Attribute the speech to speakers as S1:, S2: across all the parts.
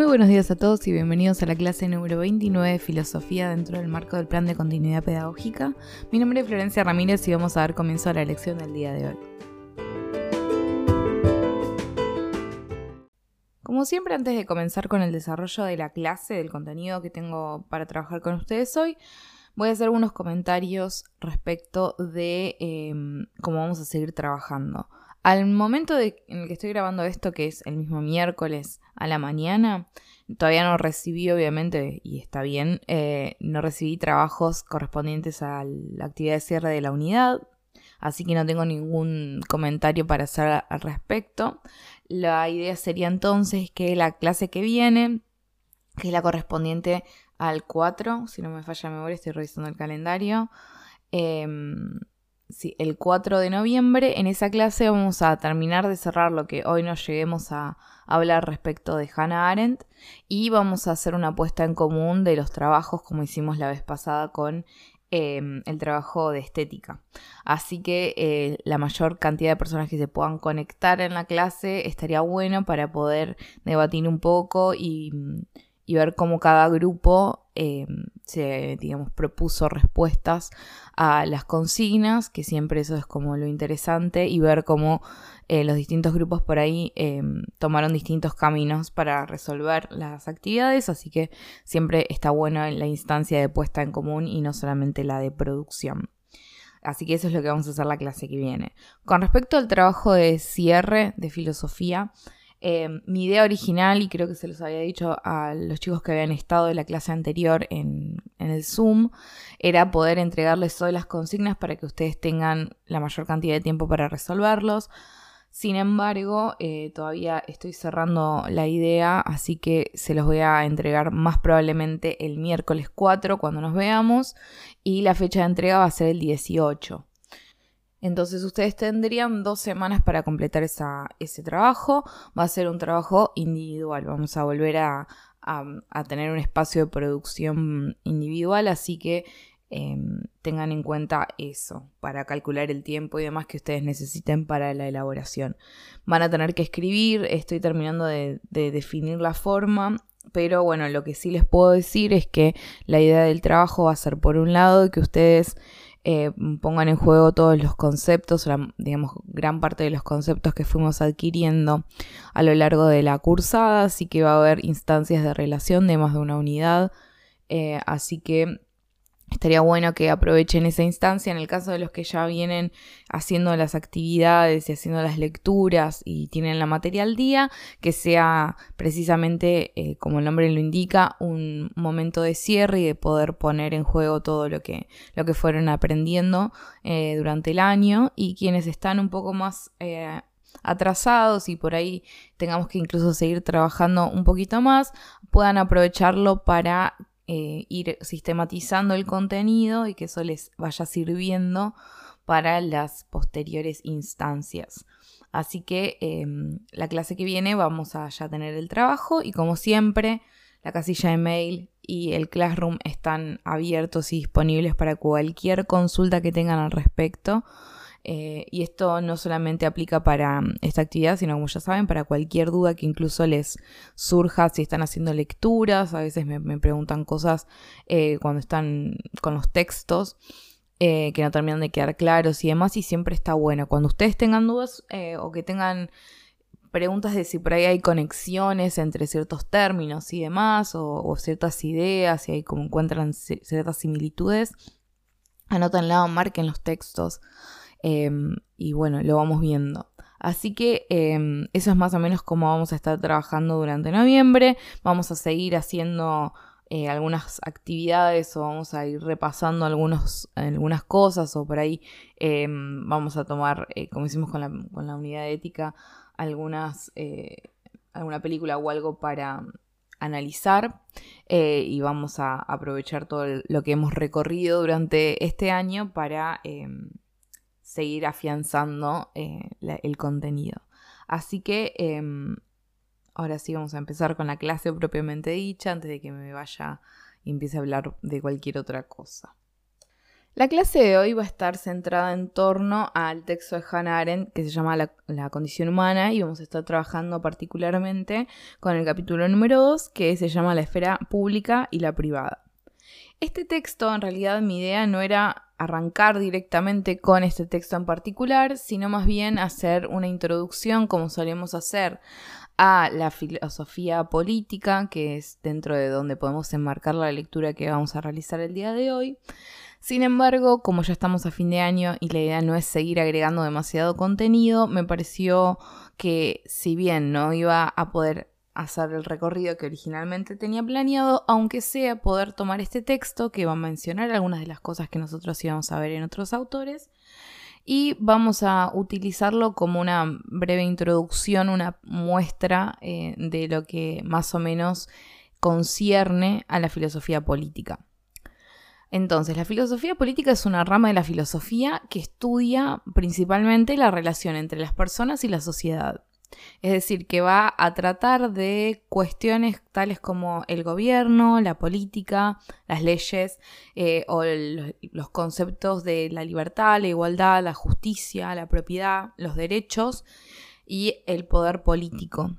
S1: Muy buenos días a todos y bienvenidos a la clase número 29 de Filosofía dentro del marco del Plan de Continuidad Pedagógica. Mi nombre es Florencia Ramírez y vamos a dar comienzo a la lección del día de hoy. Como siempre, antes de comenzar con el desarrollo de la clase, del contenido que tengo para trabajar con ustedes hoy, voy a hacer unos comentarios respecto de em, cómo vamos a seguir trabajando. Al momento en el que estoy grabando esto, que es el mismo miércoles a la mañana, todavía no recibí, obviamente, y está bien, eh, no recibí trabajos correspondientes a la actividad de cierre de la unidad, así que no tengo ningún comentario para hacer al respecto. La idea sería entonces que la clase que viene, que es la correspondiente al 4, si no me falla la memoria, estoy revisando el calendario. Eh, sí, el 4 de noviembre. En esa clase vamos a terminar de cerrar lo que hoy nos lleguemos a hablar respecto de Hannah Arendt y vamos a hacer una puesta en común de los trabajos como hicimos la vez pasada con em, el trabajo de estética. Así que eh, la mayor cantidad de personas que se puedan conectar en la clase estaría bueno para poder debatir un poco y ver cómo cada grupo eh, se, digamos, propuso respuestas a las consignas, que siempre eso es como lo interesante, y ver cómo eh, los distintos grupos por ahí eh, tomaron distintos caminos para resolver las actividades, así que siempre está bueno la instancia de puesta en común y no solamente la de producción. Así que eso es lo que vamos a hacer la clase que viene. Con respecto al trabajo de cierre de filosofía, Em, mi idea original, y creo que se los había dicho a los chicos que habían estado en la clase anterior en, el Zoom, era poder entregarles hoy las consignas para que ustedes tengan la mayor cantidad de tiempo para resolverlos. Sin embargo, eh, todavía estoy cerrando la idea, así que se los voy a entregar más probablemente el miércoles 4 cuando nos veamos y la fecha de entrega va a ser el 18. Entonces ustedes tendrían dos semanas para completar ese trabajo. Va a ser un trabajo individual. Vamos a volver a, tener un espacio de producción individual, así que em, tengan en cuenta eso para calcular el tiempo y demás que ustedes necesiten para la elaboración. Van a tener que escribir, estoy terminando de definir la forma pero bueno, lo que sí les puedo decir es que la idea del trabajo va a ser por un lado que ustedes eh, pongan en juego todos los conceptos, digamos, gran parte de los conceptos que fuimos adquiriendo a lo largo de la cursada, así que va a haber instancias de relación de más de una unidad, eh, así que Estaría bueno que aprovechen esa instancia en el caso de los que ya vienen haciendo las actividades y haciendo las lecturas y tienen la materia al día, que sea precisamente, eh, como el nombre lo indica, un momento de cierre y de poder poner en juego todo lo que, lo que fueron aprendiendo eh, durante el año y quienes están un poco más eh, atrasados y por ahí tengamos que incluso seguir trabajando un poquito más, puedan aprovecharlo para eh, ir sistematizando el contenido y que eso les vaya sirviendo para las posteriores instancias. Así que em, la clase que viene vamos a ya tener el trabajo y como siempre la casilla de mail y el Classroom están abiertos y disponibles para cualquier consulta que tengan al respecto. Eh, y esto no solamente aplica para mm, esta actividad, sino como ya saben, para cualquier duda que incluso les surja si están haciendo lecturas. A veces me, preguntan cosas eh, cuando están con los textos. Eh, que no terminan de quedar claros y demás, y siempre está bueno. Cuando ustedes tengan dudas o que tengan preguntas de si por ahí hay conexiones entre ciertos términos y demás, o, ciertas ideas, y ahí como encuentran ciertas similitudes, anótenla o marquen los textos Em, y bueno, lo vamos viendo. Así que em, eso es más o menos como vamos a estar trabajando durante noviembre. Vamos a seguir haciendo eh, algunas actividades o vamos a ir repasando algunos, algunas cosas o por ahí em, vamos a tomar, eh, como hicimos con la, con la, unidad de ética, algunas, eh, alguna película o algo para analizar y vamos a aprovechar todo lo que hemos recorrido durante este año para seguir afianzando eh, el contenido. Así que em, ahora sí vamos a empezar con la clase propiamente dicha antes de que me vaya y empiece a hablar de cualquier otra cosa. La clase de hoy va a estar centrada en torno al texto de Hannah Arendt que se llama la, condición humana y vamos a estar trabajando particularmente con el capítulo número 2 que se llama la esfera pública y la privada. Este texto, en realidad mi idea no era arrancar directamente con este texto en particular, sino más bien hacer una introducción como solemos hacer a la filosofía política, que es dentro de donde podemos enmarcar la lectura que vamos a realizar el día de hoy. Sin embargo, como ya estamos a fin de año y la idea no es seguir agregando demasiado contenido, me pareció que si bien no iba a poder hacer el recorrido que originalmente tenía planeado, aunque sea poder tomar este texto que va a mencionar algunas de las cosas que nosotros íbamos a ver en otros autores y vamos a utilizarlo como una breve introducción, una muestra eh, de lo que más o menos concierne a la filosofía política. Entonces, la filosofía política es una rama de la filosofía que estudia principalmente la relación entre las personas y la sociedad. Es decir, que va a tratar de cuestiones tales como el gobierno, la política, las leyes eh, o los conceptos de la libertad, la igualdad, la justicia, la propiedad, los derechos y el poder político.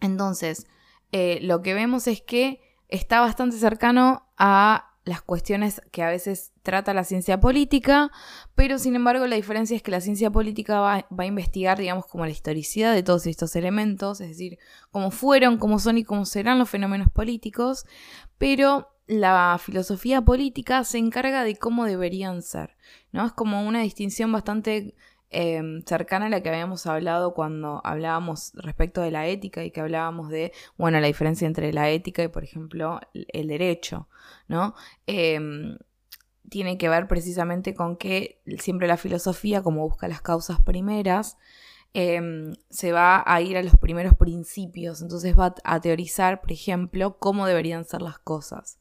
S1: Entonces, eh, lo que vemos es que está bastante cercano a las cuestiones que a veces trata la ciencia política, pero sin embargo la diferencia es que la ciencia política va, a investigar, digamos, como la historicidad de todos estos elementos, es decir, cómo fueron, cómo son y cómo serán los fenómenos políticos, pero la filosofía política se encarga de cómo deberían ser, ¿no? Es como una distinción bastante Em, cercana a la que habíamos hablado cuando hablábamos respecto de la ética y que hablábamos de, bueno, la diferencia entre la ética y, por ejemplo, el derecho, ¿no? Em, tiene que ver precisamente con que siempre la filosofía, como busca las causas primeras, em, se va a ir a los primeros principios, entonces va a teorizar, por ejemplo, cómo deberían ser las cosas.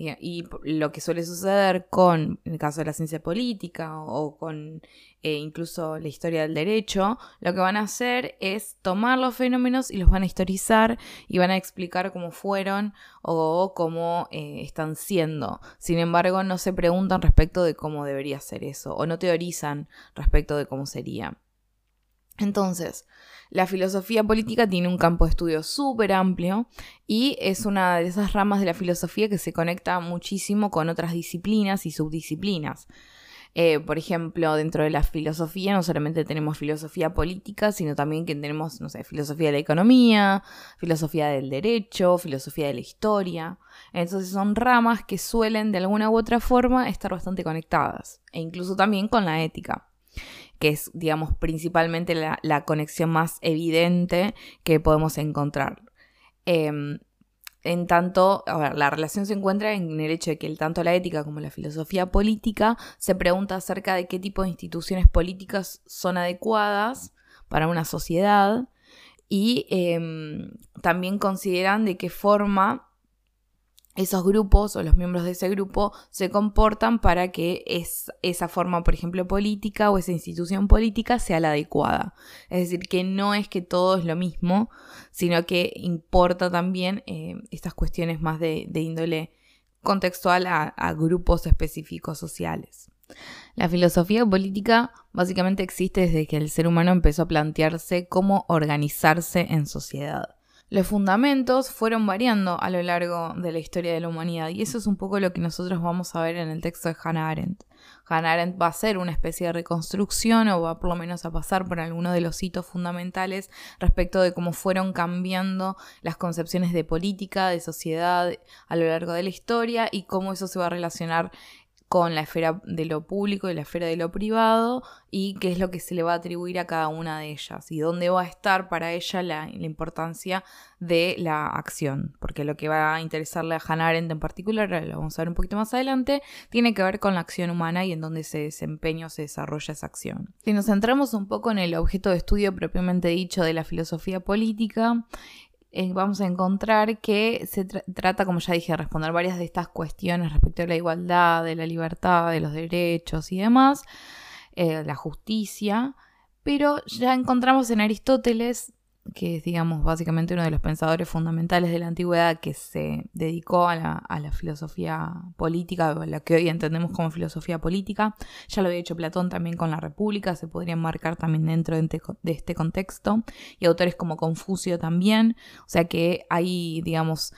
S1: Y, lo que suele suceder con, el caso de la ciencia política o, con eh, incluso la historia del derecho, lo que van a hacer es tomar los fenómenos y los van a historizar y van a explicar cómo fueron o cómo eh, están siendo. Sin embargo, no se preguntan respecto de cómo debería ser eso o no teorizan respecto de cómo sería. Entonces, la filosofía política tiene un campo de estudio súper amplio y es una de esas ramas de la filosofía que se conecta muchísimo con otras disciplinas y subdisciplinas. Eh, por ejemplo, dentro de la filosofía no solamente tenemos filosofía política, sino también que tenemos, no sé, filosofía de la economía, filosofía del derecho, filosofía de la historia. Entonces son ramas que suelen de alguna u otra forma estar bastante conectadas, e incluso también con la ética que es, digamos, principalmente la, conexión más evidente que podemos encontrar. Em, en tanto, la relación se encuentra en el hecho de que tanto la ética como la filosofía política se pregunta acerca de qué tipo de instituciones políticas son adecuadas para una sociedad y em, también consideran de qué forma esos grupos o los miembros de ese grupo se comportan para que esa forma, por ejemplo, política o esa institución política sea la adecuada. Es decir, que no es que todo es lo mismo, sino que importa también eh, estas cuestiones más de, índole contextual a grupos específicos sociales. La filosofía política básicamente existe desde que el ser humano empezó a plantearse cómo organizarse en sociedad. Los fundamentos fueron variando a lo largo de la historia de la humanidad y eso es un poco lo que nosotros vamos a ver en el texto de Hannah Arendt. Hannah Arendt va a hacer una especie de reconstrucción o va por lo menos a pasar por alguno de los hitos fundamentales respecto de cómo fueron cambiando las concepciones de política, de sociedad a lo largo de la historia y cómo eso se va a relacionar con la esfera de lo público y la esfera de lo privado y qué es lo que se le va a atribuir a cada una de ellas y dónde va a estar para ella la, importancia de la acción, porque lo que va a interesarle a Hannah Arendt en particular, lo vamos a ver un poquito más adelante, tiene que ver con la acción humana y en dónde se desempeña o se desarrolla esa acción. Si nos centramos un poco en el objeto de estudio propiamente dicho de la filosofía política, eh, vamos a encontrar que se trata, como ya dije, de responder varias de estas cuestiones respecto a la igualdad, de la libertad, de los derechos y demás, eh, la justicia, pero ya encontramos en Aristóteles que es, digamos, básicamente uno de los pensadores fundamentales de la antigüedad que se dedicó a la, filosofía política, o la que hoy entendemos como filosofía política. Ya lo había hecho Platón también con la República, se podría marcar también dentro de este contexto, y autores como Confucio también, o sea que hay, digamos,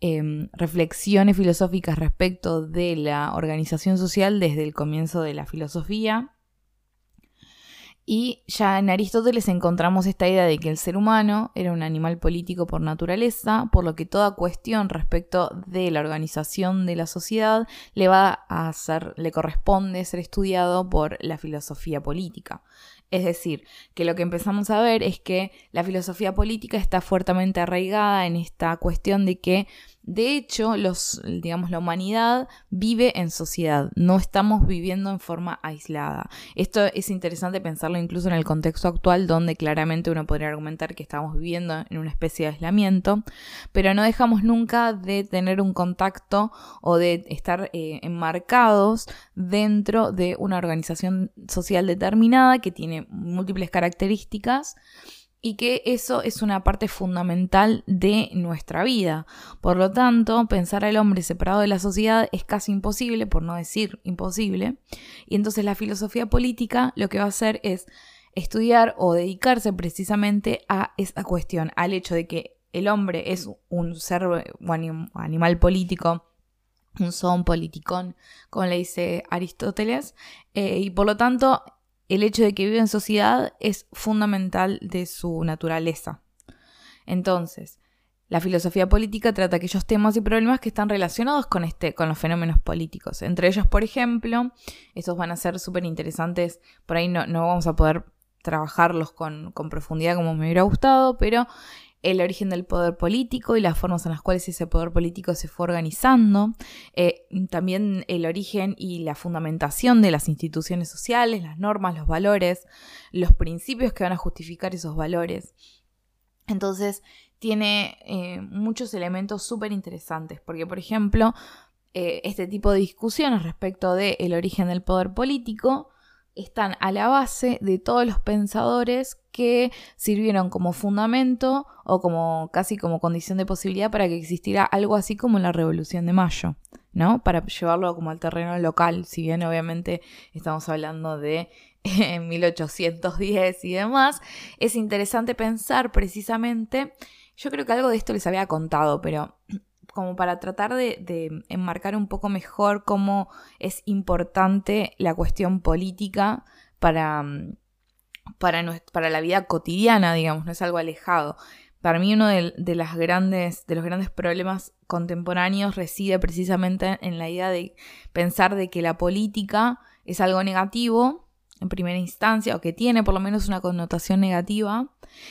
S1: em, reflexiones filosóficas respecto de la organización social desde el comienzo de la filosofía y ya en Aristóteles encontramos esta idea de que el ser humano era un animal político por naturaleza, por lo que toda cuestión respecto de la organización de la sociedad le va a ser, le corresponde ser estudiado por la filosofía política. Es decir, que lo que empezamos a ver es que la filosofía política está fuertemente arraigada en esta cuestión de que de hecho, los, digamos, la humanidad vive en sociedad, no estamos viviendo en forma aislada. Esto es interesante pensarlo incluso en el contexto actual, donde claramente uno podría argumentar que estamos viviendo en una especie de aislamiento, pero no dejamos nunca de tener un contacto o de estar eh, enmarcados dentro de una organización social determinada que tiene múltiples características y que eso es una parte fundamental de nuestra vida. Por lo tanto, pensar al hombre separado de la sociedad es casi imposible, por no decir imposible, y entonces la filosofía política lo que va a hacer es estudiar o dedicarse precisamente a esa cuestión, al hecho de que el hombre es un ser o animal político, un son politicón, como le dice Aristóteles, eh, y por lo tanto el hecho de que vive en sociedad es fundamental de su naturaleza. Entonces, la filosofía política trata aquellos temas y problemas que están relacionados con, este, con los fenómenos políticos. Entre ellos, por ejemplo, estos van a ser súper interesantes, por ahí no, no, vamos a poder trabajarlos con, con profundidad como me hubiera gustado, pero el origen del poder político y las formas en las cuales ese poder político se fue organizando, eh, también el origen y la fundamentación de las instituciones sociales, las normas, los valores, los principios que van a justificar esos valores. Entonces, tiene eh, muchos elementos súper interesantes, porque por ejemplo, eh, este tipo de discusiones respecto del origen del poder político están a la base de todos los pensadores que sirvieron como fundamento o como casi como condición de posibilidad para que existiera algo así como la Revolución de Mayo, ¿no? Para llevarlo como al terreno local, si bien obviamente estamos hablando de 1810 y demás, es interesante pensar precisamente, yo creo que algo de esto les había contado, pero como para tratar de, enmarcar un poco mejor cómo es importante la cuestión política para, mm, para, para la vida cotidiana, digamos, no es algo alejado. Para mí uno de, las grandes, de los grandes problemas contemporáneos reside precisamente en la idea de pensar de que la política es algo negativo en primera instancia, o que tiene por lo menos una connotación negativa,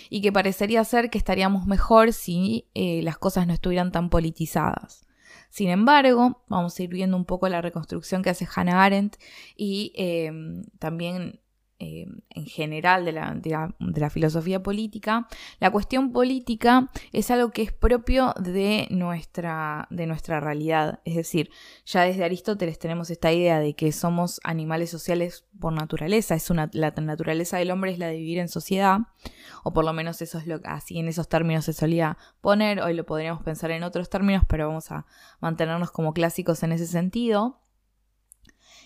S1: y que parecería ser que estaríamos mejor si eh, las cosas no estuvieran tan politizadas. Sin embargo, vamos a ir viendo un poco la reconstrucción que hace Hannah Arendt y eh, también eh, en general de la, de, la, filosofía política, la cuestión política es algo que es propio de nuestra, de nuestra realidad. Es decir, ya desde Aristóteles tenemos esta idea de que somos animales sociales por naturaleza, es la naturaleza del hombre es la de vivir en sociedad, o por lo menos eso es lo así en esos términos se solía poner, hoy lo podríamos pensar en otros términos, pero vamos a mantenernos como clásicos en ese sentido.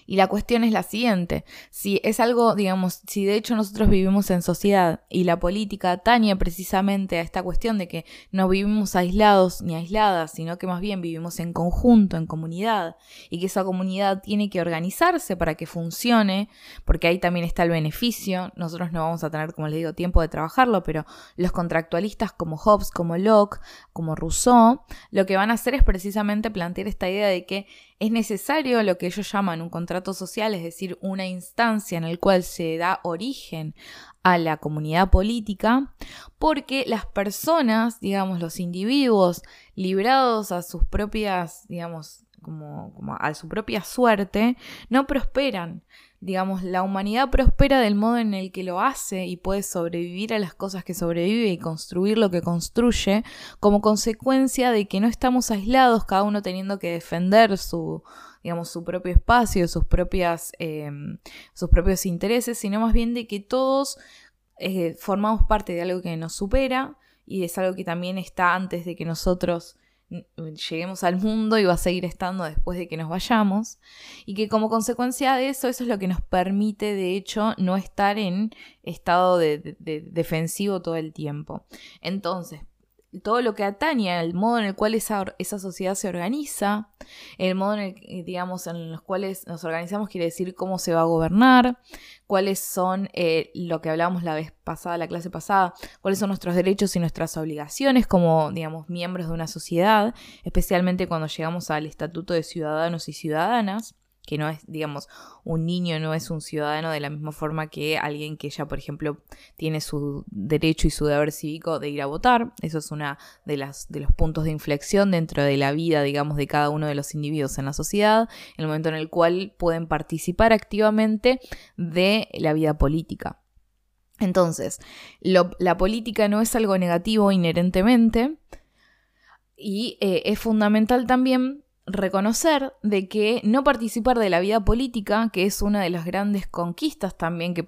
S1: Y la cuestión es la siguiente, si es algo, digamos, si de hecho nosotros vivimos en sociedad y la política atañe precisamente a esta cuestión de que no vivimos aislados ni aisladas, sino que más bien vivimos en conjunto, en comunidad, y que esa comunidad tiene que organizarse para que funcione, porque ahí también está el beneficio, nosotros no vamos a tener, como les digo, tiempo de trabajarlo, pero los contractualistas como Hobbes, como Locke, como Rousseau, lo que van a hacer es precisamente plantear esta idea de que es necesario lo que ellos llaman un contrato social, es decir, una instancia en la cual se da origen a la comunidad política, porque las personas, digamos, los individuos librados a sus propias, digamos, como, como a su propia suerte, no prosperan. Digamos, la humanidad prospera del modo en el que lo hace y puede sobrevivir a las cosas que sobrevive y construir lo que construye como consecuencia de que no estamos aislados, cada uno teniendo que defender su, digamos, su propio espacio, sus propias, em, sus propios intereses, sino más bien de que todos eh, formamos parte de algo que nos supera y es algo que también está antes de que nosotros lleguemos al mundo y va a seguir estando después de que nos vayamos. Y que como consecuencia de eso eso es lo que nos permite de hecho no estar en estado de defensivo todo el tiempo. Entonces todo lo que atañe al modo en el cual esa, esa, sociedad se organiza, el modo en el, digamos, en los cuales nos organizamos quiere decir cómo se va a gobernar, cuáles son eh, lo que hablábamos la vez pasada, la clase pasada, cuáles son nuestros derechos y nuestras obligaciones como, digamos, miembros de una sociedad, especialmente cuando llegamos al estatuto de ciudadanos y ciudadanas que no es, digamos, un niño no es un ciudadano de la misma forma que alguien que ya, por ejemplo, tiene su derecho y su deber cívico de ir a votar. Eso es una de de los puntos de inflexión dentro de la vida, digamos, de cada uno de los individuos en la sociedad, el momento en el cual pueden participar activamente de la vida política. Entonces, la política no es algo negativo inherentemente y eh, es fundamental también reconocer de que no participar de la vida política, que es una de las grandes conquistas también que,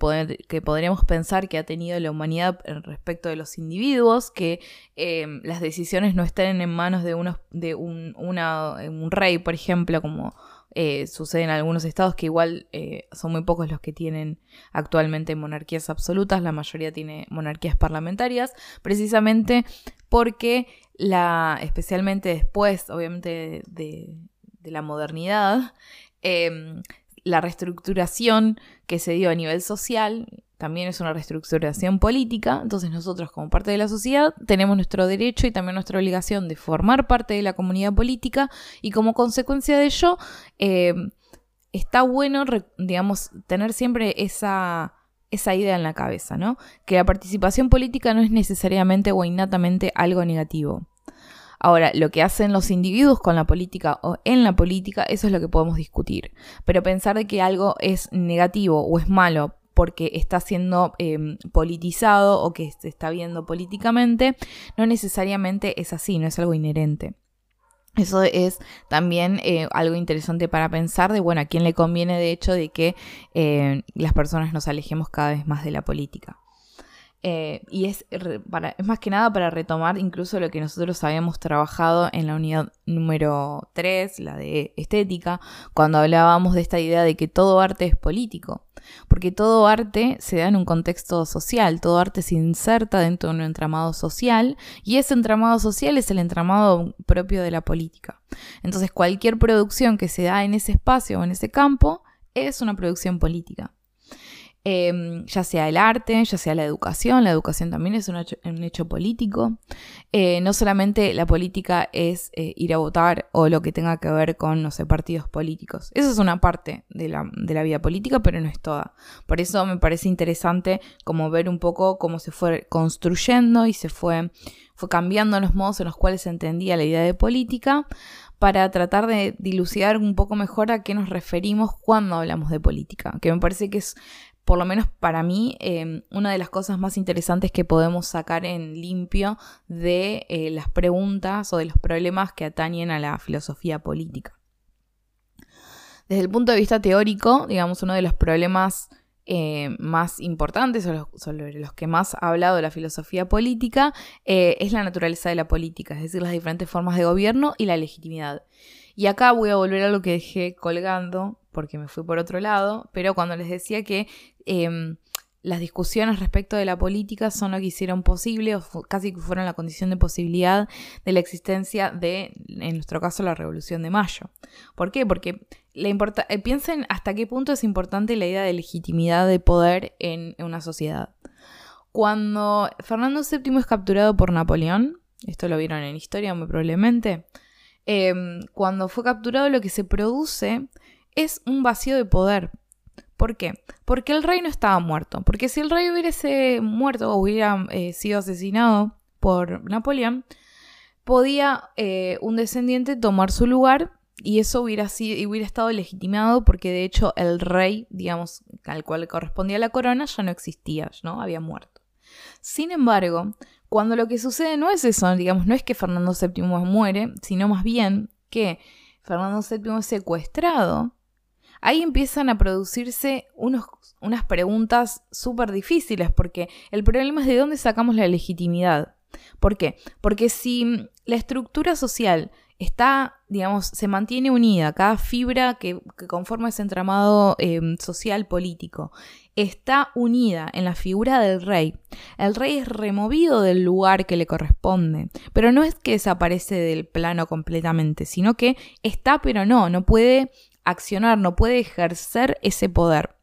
S1: que podríamos pensar que ha tenido la humanidad respecto de los individuos, que eh, las decisiones no estén en manos de, unos, de un, un rey, por ejemplo, como eh, sucede en algunos estados que igual eh, son muy pocos los que tienen actualmente monarquías absolutas, la mayoría tiene monarquías parlamentarias, precisamente porque la, especialmente después, obviamente, de, la modernidad, em, la reestructuración que se dio a nivel social también es una reestructuración política, entonces nosotros como parte de la sociedad tenemos nuestro derecho y también nuestra obligación de formar parte de la comunidad política y como consecuencia de ello em, está bueno, digamos, tener siempre esa esa idea en la cabeza, ¿no? Que la participación política no es necesariamente o innatamente algo negativo. Ahora, lo que hacen los individuos con la política o en la política, eso es lo que podemos discutir. Pero pensar de que algo es negativo o es malo porque está siendo em, politizado o que se está viendo políticamente, no necesariamente es así, no es algo inherente. Eso es también eh, algo interesante para pensar de, bueno, a quién le conviene de hecho de que eh, las personas nos alejemos cada vez más de la política. Eh, y es, es más que nada para retomar incluso lo que nosotros habíamos trabajado en la unidad número 3, la de estética, cuando hablábamos de esta idea de que todo arte es político. Porque todo arte se da en un contexto social, todo arte se inserta dentro de un entramado social y ese entramado social es el entramado propio de la política. Entonces cualquier producción que se da en ese espacio o en ese campo es una producción política. Em, ya sea el arte, ya sea la educación, la educación también es un hecho, político. Eh, no solamente la política es eh, ir a votar o lo que tenga que ver con, no sé, partidos políticos. Eso es una parte de la, de la vida política, pero no es toda. Por eso me parece interesante como ver un poco cómo se fue construyendo y se fue, fue cambiando los modos en los cuales se entendía la idea de política para tratar de dilucidar un poco mejor a qué nos referimos cuando hablamos de política, que me parece que es por lo menos para mí, em, una de las cosas más interesantes que podemos sacar en limpio de eh, las preguntas o de los problemas que atañen a la filosofía política. Desde el punto de vista teórico, digamos, uno de los problemas eh, más importantes o sobre los que más ha hablado la filosofía política eh, es la naturaleza de la política, es decir, las diferentes formas de gobierno y la legitimidad. Y acá voy a volver a lo que dejé colgando porque me fui por otro lado, pero cuando les decía que em, las discusiones respecto de la política son lo que hicieron posible, o casi que fueron la condición de posibilidad de la existencia de, en nuestro caso, la Revolución de Mayo. ¿Por qué? Porque la eh, piensen hasta qué punto es importante la idea de legitimidad de poder en, una sociedad. Cuando Fernando VII es capturado por Napoleón, esto lo vieron en historia muy probablemente, em, cuando fue capturado lo que se produce es un vacío de poder. ¿Por qué? Porque el rey no estaba muerto. Porque si el rey hubiese muerto o hubiera eh, sido asesinado por Napoleón, podía eh, un descendiente tomar su lugar y eso hubiera, sido, hubiera estado legitimado porque de hecho el rey, digamos, al cual correspondía la corona, ya no existía, ¿no? Había muerto. Sin embargo, cuando lo que sucede no es eso, digamos, no es que Fernando VII muere, sino más bien que Fernando VII es secuestrado ahí empiezan a producirse unos, unas preguntas súper difíciles, porque el problema es de dónde sacamos la legitimidad. ¿Por qué? Porque si la estructura social está, digamos, se mantiene unida, cada fibra que, conforma ese entramado em, social político está unida en la figura del rey. El rey es removido del lugar que le corresponde, pero no es que desaparece del plano completamente, sino que está pero no, no puede accionar, no puede ejercer ese poder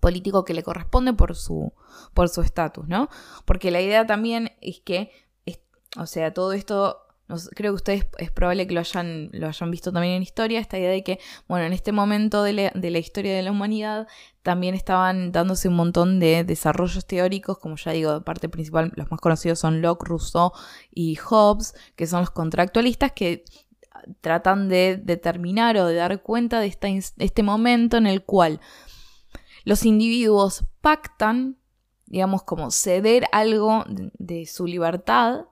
S1: político que le corresponde por su por su estatus, ¿no? Porque la idea también es que o sea, todo esto creo que ustedes es probable que lo hayan, lo hayan visto también en historia, esta idea de que, bueno, en este momento de la, historia de la humanidad también estaban dándose un montón de desarrollos teóricos, como ya digo, de parte principal, los más conocidos son Locke, Rousseau y Hobbes, que son los contractualistas que tratan de determinar o de dar cuenta de este momento en el cual los individuos pactan, digamos, como ceder algo de su libertad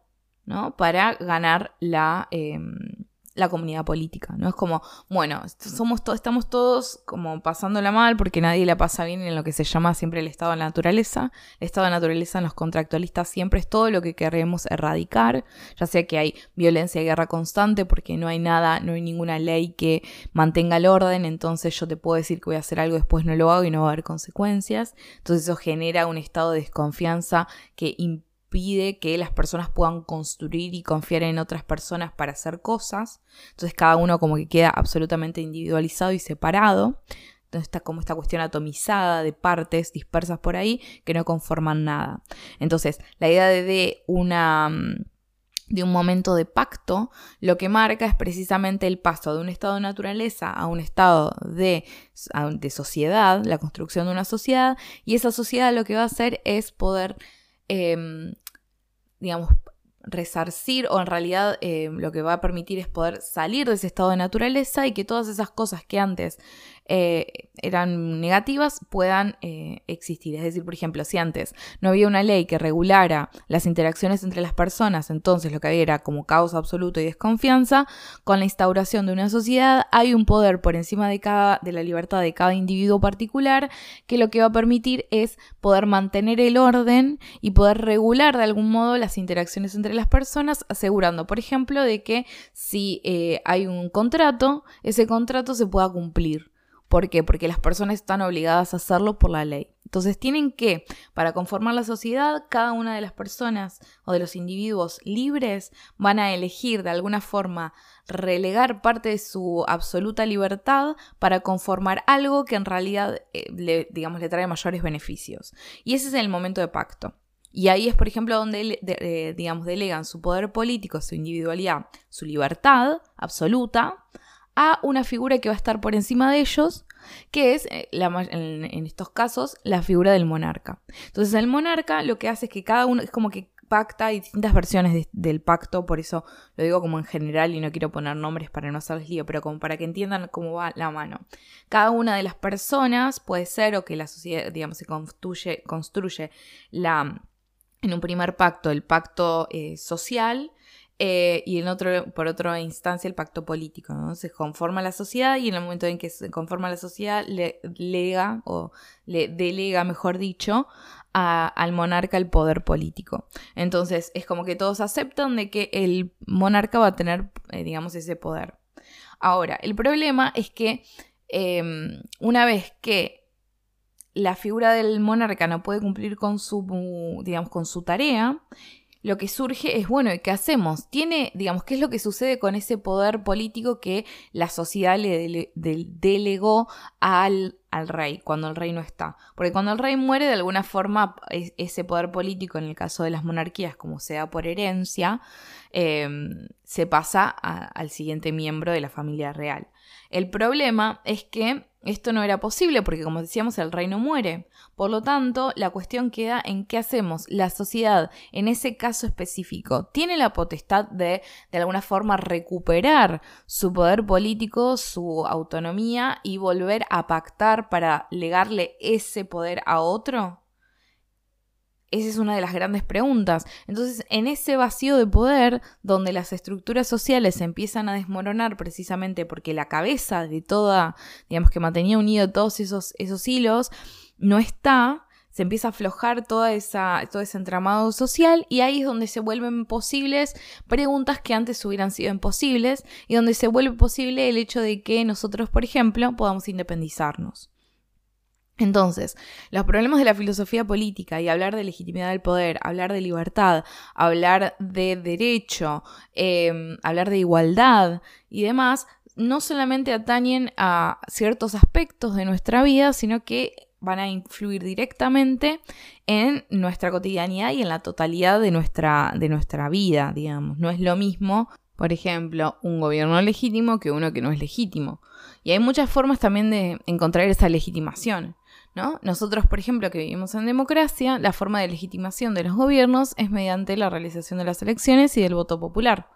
S1: ¿no? Para ganar la, em, la comunidad política, ¿no? Es como, bueno, somos estamos todos como pasándola mal porque nadie la pasa bien en lo que se llama siempre el estado de la naturaleza. El estado de la naturaleza en los contractualistas siempre es todo lo que queremos erradicar, ya sea que hay violencia y guerra constante porque no hay nada, no hay ninguna ley que mantenga el orden, entonces yo te puedo decir que voy a hacer algo, después no lo hago y no va a haber consecuencias. Entonces eso genera un estado de desconfianza que impide pide que las personas puedan construir y confiar en otras personas para hacer cosas. Entonces cada uno como que queda absolutamente individualizado y separado. Entonces está como esta cuestión atomizada de partes dispersas por ahí que no conforman nada. Entonces la idea de, una mm, de un momento de pacto, lo que marca es precisamente el paso de un estado de naturaleza a un estado de, de sociedad, la construcción de una sociedad, y esa sociedad lo que va a hacer es poder Em, digamos, resarcir o en realidad em, lo que va a permitir es poder salir de ese estado de naturaleza y que todas esas cosas que antes eh, eran negativas puedan eh, existir. Es decir, por ejemplo, si antes no había una ley que regulara las interacciones entre las personas, entonces lo que había era como caos absoluto y desconfianza, con la instauración de una sociedad hay un poder por encima de, cada, de la libertad de cada individuo particular que lo que va a permitir es poder mantener el orden y poder regular de algún modo las interacciones entre las personas, asegurando, por ejemplo, de que si eh, hay un contrato, ese contrato se pueda cumplir. ¿Por qué? Porque las personas están obligadas a hacerlo por la ley. Entonces tienen que, para conformar la sociedad, cada una de las personas o de los individuos libres van a elegir de alguna forma relegar parte de su absoluta libertad para conformar algo que en realidad, eh, le, digamos, le trae mayores beneficios. Y ese es el momento de pacto. Y ahí es, por ejemplo, donde, eh, digamos, delegan su poder político, su individualidad, su libertad absoluta a una figura que va a estar por encima de ellos, que es, eh, en, estos casos, la figura del monarca. Entonces el monarca lo que hace es que cada uno, es como que pacta, distintas versiones del pacto, por eso lo digo como en general y no quiero poner nombres para no hacerles lío, pero como para que entiendan cómo va la mano. Cada una de las personas puede ser o que la sociedad, digamos, se construye, construye la, en un primer pacto, el pacto eh, social, eh, y en otro, por otra instancia el pacto político, ¿no? Se conforma la sociedad y en el momento en que se conforma la sociedad le lega o le delega, mejor dicho, al monarca el poder político. Entonces es como que todos aceptan de que el monarca va a tener, eh, digamos, ese poder. Ahora, el problema es que em, una vez que la figura del monarca no puede cumplir con su, digamos, con su tarea, lo que surge es, bueno, ¿qué hacemos? Tiene, digamos, ¿qué es lo que sucede con ese poder político que la sociedad le delegó al, al, rey cuando el rey no está? Porque cuando el rey muere, de alguna forma, ese poder político, en el caso de las monarquías, como sea por herencia, em, se pasa al siguiente miembro de la familia real. El problema es que esto no era posible porque, como decíamos, el reino muere. Por lo tanto, la cuestión queda en qué hacemos. La sociedad, en ese caso específico, tiene la potestad de, de alguna forma, recuperar su poder político, su autonomía y volver a pactar para legarle ese poder a otro. Esa es una de las grandes preguntas. Entonces, en ese vacío de poder, donde las estructuras sociales se empiezan a desmoronar precisamente porque la cabeza de toda, digamos que mantenía unido todos esos, esos hilos, no está, se empieza a aflojar toda esa, todo ese entramado social y ahí es donde se vuelven posibles preguntas que antes hubieran sido imposibles y donde se vuelve posible el hecho de que nosotros, por ejemplo, podamos independizarnos. Entonces, los problemas de la filosofía política y hablar de legitimidad del poder, hablar de libertad, hablar de derecho, em, hablar de igualdad y demás, no solamente atañen a ciertos aspectos de nuestra vida, sino que van a influir directamente en nuestra cotidianidad y en la totalidad de nuestra, de nuestra vida, digamos. No es lo mismo, por ejemplo, un gobierno legítimo que uno que no es legítimo. Y hay muchas formas también de encontrar esa legitimación. Nosotros, por ejemplo, que vivimos en democracia, la forma de legitimación de los gobiernos es mediante la realización de las elecciones y del voto popular.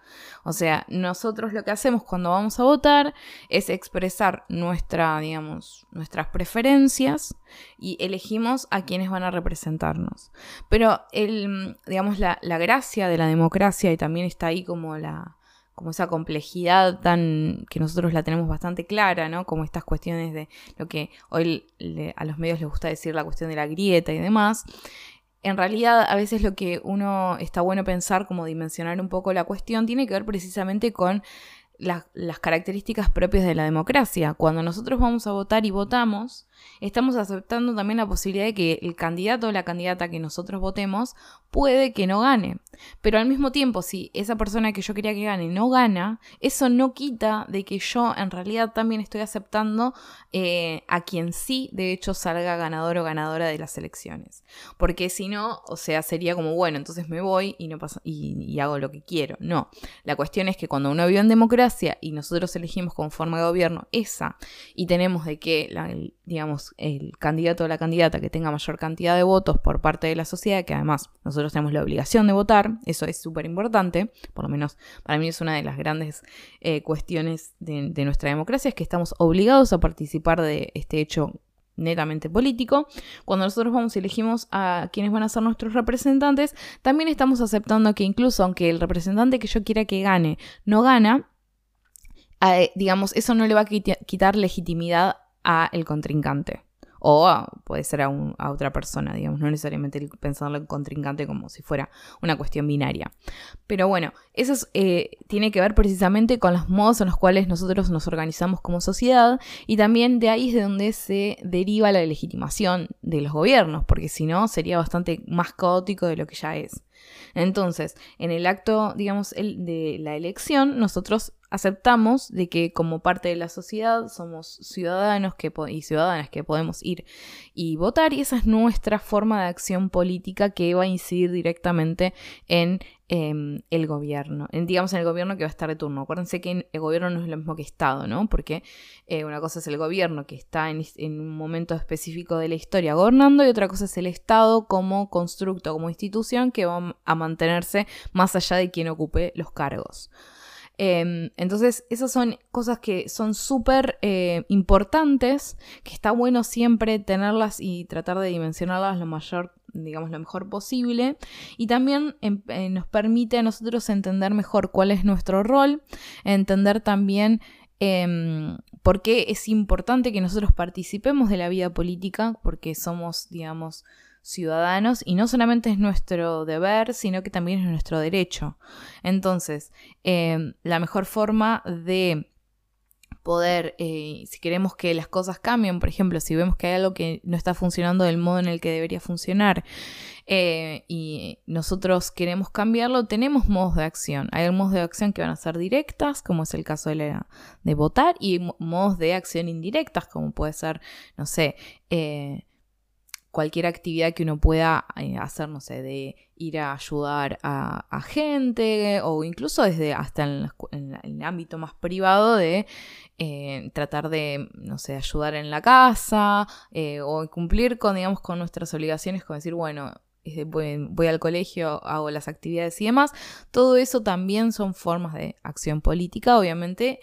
S1: O sea, nosotros lo que hacemos cuando vamos a votar es expresar nuestra, digamos, nuestras preferencias y elegimos a quienes van a representarnos. Pero el, digamos, la gracia de la democracia, y también está ahí como la, como esa complejidad tan que nosotros la tenemos bastante clara, ¿no? Como estas cuestiones de lo que hoy a los medios les gusta decir la cuestión de la grieta y demás. En realidad, a veces lo que uno está bueno pensar, como dimensionar un poco la cuestión, tiene que ver precisamente con las características propias de la democracia. Cuando nosotros vamos a votar y votamos, estamos aceptando también la posibilidad de que el candidato o la candidata que nosotros votemos puede que no gane. Pero al mismo tiempo, si esa persona que yo quería que gane no gana, eso no quita de que yo en realidad también estoy aceptando eh, a quien sí, de hecho, salga ganador o ganadora de las elecciones. Porque si no, o sea, sería como, bueno, entonces me voy y, no pasa, y, hago lo que quiero. No, la cuestión es que cuando uno vive en democracia y nosotros elegimos con forma de gobierno esa y tenemos de que, la, digamos, el candidato o la candidata que tenga mayor cantidad de votos por parte de la sociedad, que además nosotros tenemos la obligación de votar, eso es súper importante, por lo menos para mí es una de las grandes eh, cuestiones de, nuestra democracia, es que estamos obligados a participar de este hecho netamente político, cuando nosotros vamos y elegimos a quienes van a ser nuestros representantes, también estamos aceptando que incluso aunque el representante que yo quiera que gane no gana, eh, digamos, eso no le va a quitar legitimidad a el contrincante. O puede ser a, otra persona, digamos, no necesariamente pensarlo en contrincante como si fuera una cuestión binaria. Pero bueno, eso eh, tiene que ver precisamente con los modos en los cuales nosotros nos organizamos como sociedad y también de ahí es de donde se deriva la legitimación de los gobiernos, porque si no sería bastante más caótico de lo que ya es. Entonces, en el acto, digamos, de la elección, nosotros aceptamos de que como parte de la sociedad somos ciudadanos que y ciudadanas que podemos ir y votar y esa es nuestra forma de acción política que va a incidir directamente en em, el gobierno, en, digamos en el gobierno que va a estar de turno. Acuérdense que el gobierno no es lo mismo que Estado, ¿no? Porque eh, una cosa es el gobierno que está en, en un momento específico de la historia gobernando y otra cosa es el Estado como constructo, como institución que va a mantenerse más allá de quien ocupe los cargos. Em, entonces, esas son cosas que son súper eh, importantes, que está bueno siempre tenerlas y tratar de dimensionarlas lo mayor, digamos, lo mejor posible. Y también em, eh, nos permite a nosotros entender mejor cuál es nuestro rol, entender también em, por qué es importante que nosotros participemos de la vida política, porque somos, digamos, ciudadanos y no solamente es nuestro deber, sino que también es nuestro derecho. Entonces, em, la mejor forma de poder, eh, si queremos que las cosas cambien, por ejemplo, si vemos que hay algo que no está funcionando del modo en el que debería funcionar eh, y nosotros queremos cambiarlo, tenemos modos de acción. Hay modos de acción que van a ser directas, como es el caso de, de votar, y modos de acción indirectas, como puede ser, no sé, eh, cualquier actividad que uno pueda eh, hacer, no sé, de ir a ayudar a, gente o incluso desde hasta en, el ámbito más privado de eh, tratar de, no sé, ayudar en la casa eh, o cumplir con, digamos, con nuestras obligaciones, con decir, bueno, voy, voy, al colegio, hago las actividades y demás, todo eso también son formas de acción política, obviamente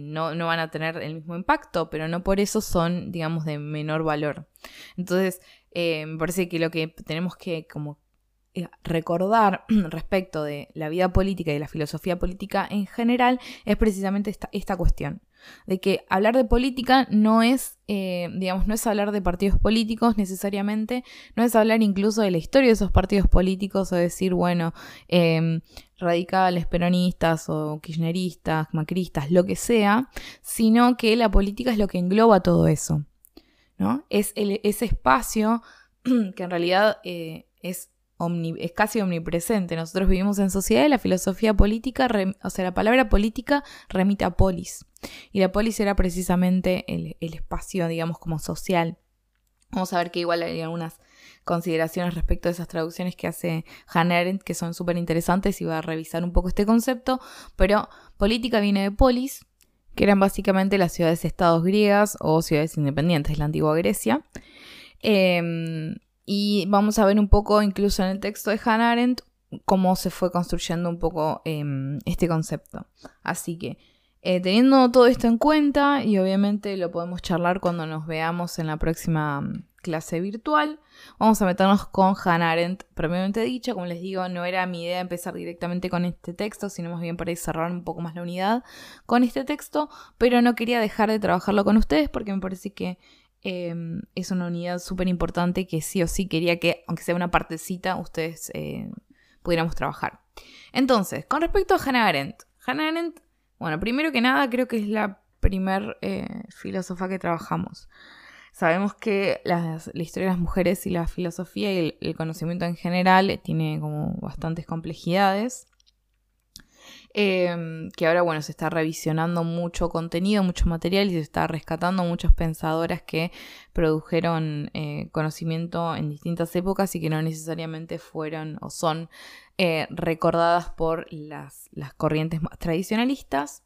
S1: no, no, van a tener el mismo impacto, pero no por eso son, digamos, de menor valor. Entonces, eh, me parece que lo que tenemos que como eh, recordar respecto de la vida política y la filosofía política en general es precisamente esta, esta cuestión de que hablar de política no es, eh, digamos, no es hablar de partidos políticos necesariamente, no es hablar incluso de la historia de esos partidos políticos o decir, bueno, em, radicales, peronistas o kirchneristas, macristas, lo que sea, sino que la política es lo que engloba todo eso, ¿no? Es ese espacio que en realidad eh, es casi omnipresente. Nosotros vivimos en sociedad y la filosofía política, o sea, la palabra política remite a polis. Y la polis era precisamente el, espacio, digamos, como social. Vamos a ver que igual hay algunas consideraciones respecto a esas traducciones que hace Hannah Arendt que son súper interesantes y va a revisar un poco este concepto, pero política viene de polis, que eran básicamente las ciudades-estados griegas o ciudades independientes, la antigua Grecia. Eh, y vamos a ver un poco, incluso en el texto de Hannah Arendt, cómo se fue construyendo un poco em, este concepto. Así que, eh, teniendo todo esto en cuenta, y obviamente lo podemos charlar cuando nos veamos en la próxima clase virtual, vamos a meternos con Hannah Arendt, propiamente dicha. Como les digo, no era mi idea empezar directamente con este texto, sino más bien para cerrar un poco más la unidad con este texto, pero no quería dejar de trabajarlo con ustedes porque me parece que Em, es una unidad súper importante que sí o sí quería que, aunque sea una partecita, ustedes eh, pudiéramos trabajar. Entonces, con respecto a Hannah Arendt. Hannah Arendt, bueno, primero que nada creo que es la primer eh, filósofa que trabajamos. Sabemos que la historia de las mujeres y la filosofía y el conocimiento en general tiene como bastantes complejidades. Em, que ahora, bueno, se está revisionando mucho contenido, mucho material y se está rescatando muchas pensadoras que produjeron eh, conocimiento en distintas épocas y que no necesariamente fueron o son eh, recordadas por las, las corrientes más tradicionalistas.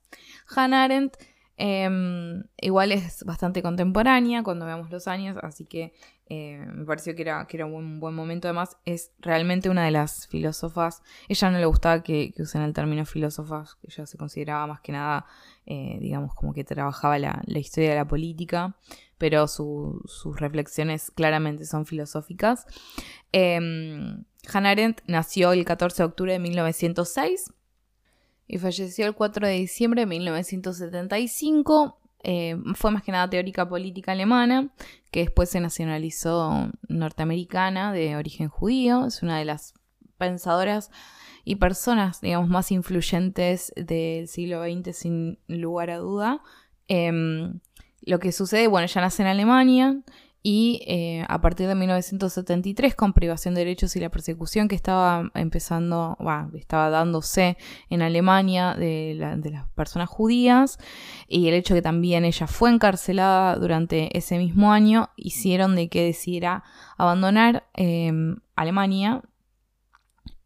S1: Hannah Arendt Em, igual es bastante contemporánea cuando veamos los años, así que eh, me pareció que era, que era un buen momento. Además, es realmente una de las filósofas. Ella no le gustaba que, usen el término filósofas, ella se consideraba más que nada, eh, digamos, como que trabajaba la, historia de la política, pero sus reflexiones claramente son filosóficas. Em, Hannah Arendt nació el 14 de octubre de 1906 y falleció el 4 de diciembre de 1975. Eh, fue más que nada teórica política alemana, que después se nacionalizó norteamericana de origen judío. Es una de las pensadoras y personas, digamos, más influyentes del siglo XX sin lugar a duda. Em, lo que sucede, bueno, ella nace en Alemania, y eh, a partir de 1973 con privación de derechos y la persecución que estaba empezando, estaba dándose en Alemania de, las personas judías y el hecho que también ella fue encarcelada durante ese mismo año hicieron de que decidiera abandonar em, Alemania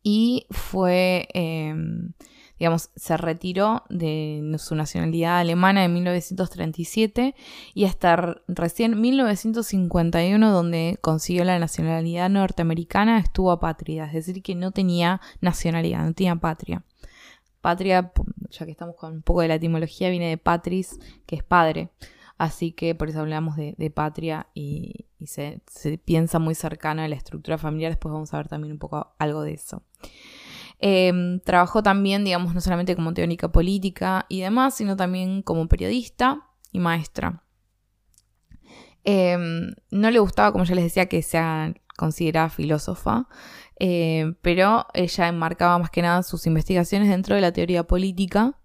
S1: y fue em, digamos, se retiró de su nacionalidad alemana en 1937 y hasta recién 1951 donde consiguió la nacionalidad norteamericana estuvo apátrida, es decir, que no tenía nacionalidad, no tenía patria. Patria, ya que estamos con un poco de la etimología, viene de patris, que es padre. Así que por eso hablamos de, patria y, se, se, piensa muy cercana a la estructura familiar. Después vamos a ver también un poco algo de eso. Em, trabajó también, digamos, no solamente como teórica política y demás, sino también como periodista y maestra. Em, no le gustaba, como ya les decía, que sea considerada filósofa, em, pero ella enmarcaba más que nada sus investigaciones dentro de la teoría política.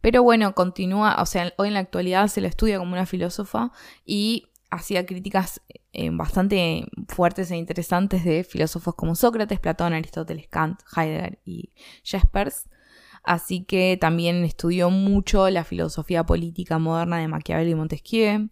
S1: pero bueno, continúa, o sea, hoy en la actualidad se la estudia como una filósofa y hacía críticas eh, bastante fuertes e interesantes de filósofos como Sócrates, Platón, Aristóteles, Kant, Heidegger y Jaspers. Así que también estudió mucho la filosofía política moderna de Maquiavelo y Montesquieu.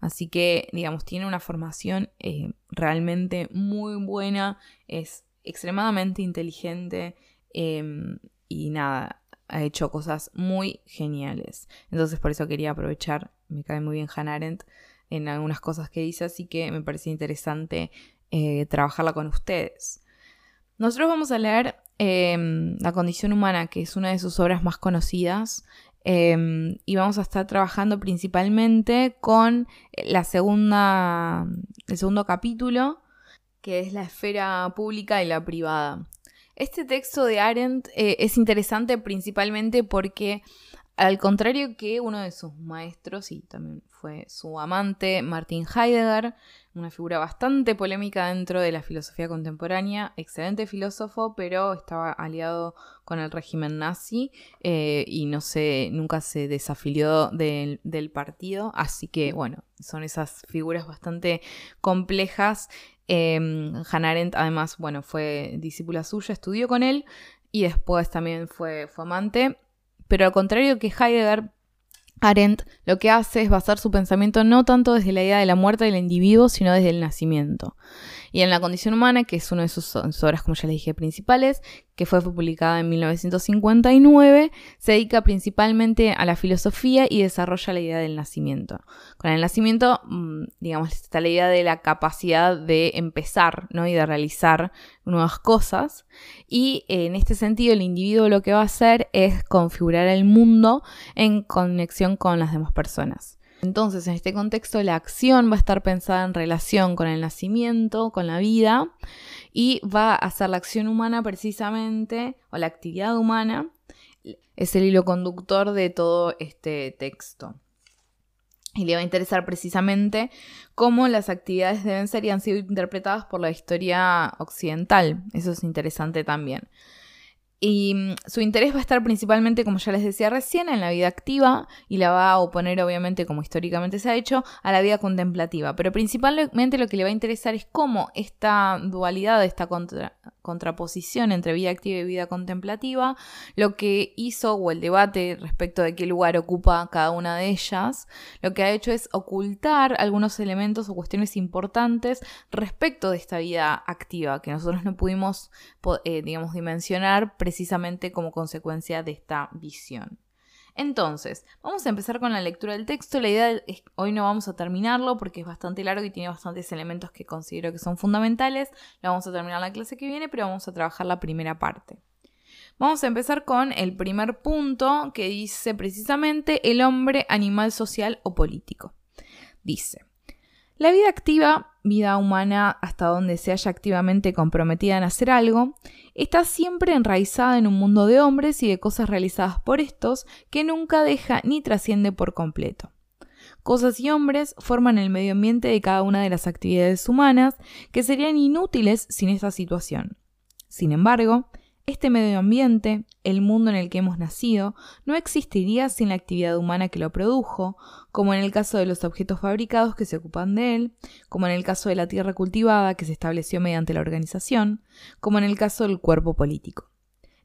S1: Así que, digamos, tiene una formación eh, realmente muy buena, es extremadamente inteligente em, y nada, ha hecho cosas muy geniales. Entonces por eso quería aprovechar, me cae muy bien Hannah Arendt, en algunas cosas que dice, así que me parece interesante eh, trabajarla con ustedes. Nosotros vamos a leer em, La condición humana, que es una de sus obras más conocidas, em, y vamos a estar trabajando principalmente con la segunda, el segundo capítulo, que es la esfera pública y la privada. Este texto de Arendt eh, es interesante principalmente porque, al contrario que uno de sus maestros, y también fue su amante, Martin Heidegger, una figura bastante polémica dentro de la filosofía contemporánea, excelente filósofo, pero estaba aliado con el régimen nazi eh, y no se, nunca se desafilió del, partido, así que bueno, son esas figuras bastante complejas. Eh, Hannah Arendt además, bueno, fue discípula suya, estudió con él y después también fue, fue amante, pero al contrario que Heidegger, Arendt lo que hace es basar su pensamiento no tanto desde la idea de la muerte del individuo, sino desde el nacimiento. Y en La condición humana, que es una de sus, obras, como ya les dije, principales, que fue publicada en 1959, se dedica principalmente a la filosofía y desarrolla la idea del nacimiento. Con el nacimiento, mm, digamos, está la idea de la capacidad de empezar ¿no? y de realizar nuevas cosas. Y en este sentido, el individuo lo que va a hacer es configurar el mundo en conexión con las demás personas. Entonces, en este contexto, la acción va a estar pensada en relación con el nacimiento, con la vida, y va a ser la acción humana precisamente, o la actividad humana, es el hilo conductor de todo este texto. Y le va a interesar precisamente cómo las actividades deben ser y han sido interpretadas por la historia occidental. Eso es interesante también. Y mm, su interés va a estar principalmente, como ya les decía recién, en la vida activa y la va a oponer, obviamente, como históricamente se ha hecho, a la vida contemplativa. Pero principalmente lo que le va a interesar es cómo esta dualidad, esta contraposición entre vida activa y vida contemplativa, lo que hizo, o el debate respecto de qué lugar ocupa cada una de ellas, lo que ha hecho es ocultar algunos elementos o cuestiones importantes respecto de esta vida activa que nosotros no pudimos, eh, digamos, dimensionar precisamente como consecuencia de esta visión. Entonces, vamos a empezar con la lectura del texto. La idea es hoy no vamos a terminarlo porque es bastante largo y tiene bastantes elementos que considero que son fundamentales. Lo vamos a terminar la clase que viene, pero vamos a trabajar la primera parte. Vamos a empezar con el primer punto que dice precisamente el hombre animal social o político. Dice, la vida activa, vida humana hasta donde se haya activamente comprometida en hacer algo, está siempre enraizada en un mundo de hombres y de cosas realizadas por estos que nunca deja ni trasciende por completo. Cosas y hombres forman el medio ambiente de cada una de las actividades humanas que serían inútiles sin esta situación. Sin embargo, este medio ambiente, el mundo en el que hemos nacido, no existiría sin la actividad humana que lo produjo, como en el caso de los objetos fabricados que se ocupan de él, como en el caso de la tierra cultivada que se estableció mediante la organización, como en el caso del cuerpo político.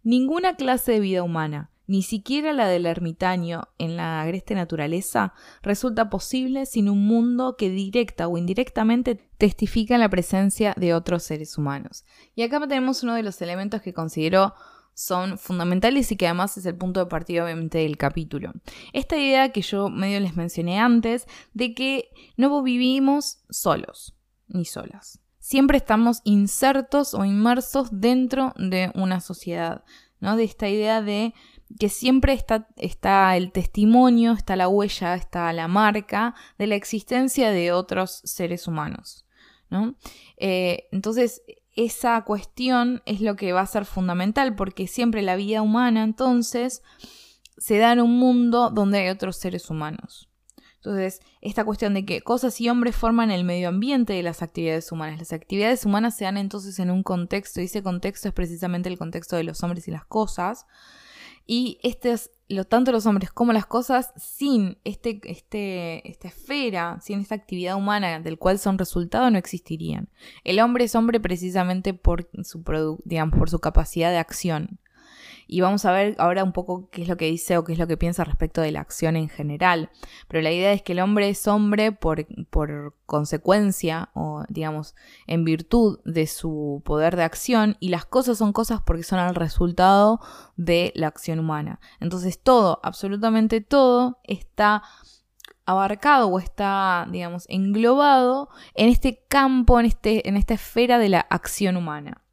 S1: Ninguna clase de vida humana, ni siquiera la del ermitaño en la agreste naturaleza, resulta posible sin un mundo que directa o indirectamente testifica la presencia de otros seres humanos. Y acá tenemos uno de los elementos que considero son fundamentales y que además es el punto de partida obviamente del capítulo. Esta idea que yo medio les mencioné antes de que no vivimos solos ni solas. Siempre estamos insertos o inmersos dentro de una sociedad, ¿no? De esta idea de que siempre está, está el testimonio, está la huella, está la marca de la existencia de otros seres humanos. ¿no? Eh, entonces, esa cuestión es lo que va a ser fundamental, porque siempre la vida humana, entonces, se da en un mundo donde hay otros seres humanos. Entonces, esta cuestión de que cosas y hombres forman el medio ambiente de las actividades humanas. Las actividades humanas se dan entonces en un contexto, y ese contexto es precisamente el contexto de los hombres y las cosas, y este es, lo, tanto los hombres como las cosas, sin este, este, esta esfera, sin esta actividad humana del cual son resultado, no existirían. El hombre es hombre precisamente por su, digamos, por su capacidad de acción y vamos a ver ahora un poco qué es lo que dice o qué es lo que piensa respecto de la acción en general. Pero la idea es que el hombre es hombre por, por consecuencia o digamos en virtud de su poder de acción y las cosas son cosas porque son el resultado de la acción humana. Entonces todo, absolutamente todo está abarcado o está, digamos, englobado en este campo, en, este, en esta esfera de la acción humana.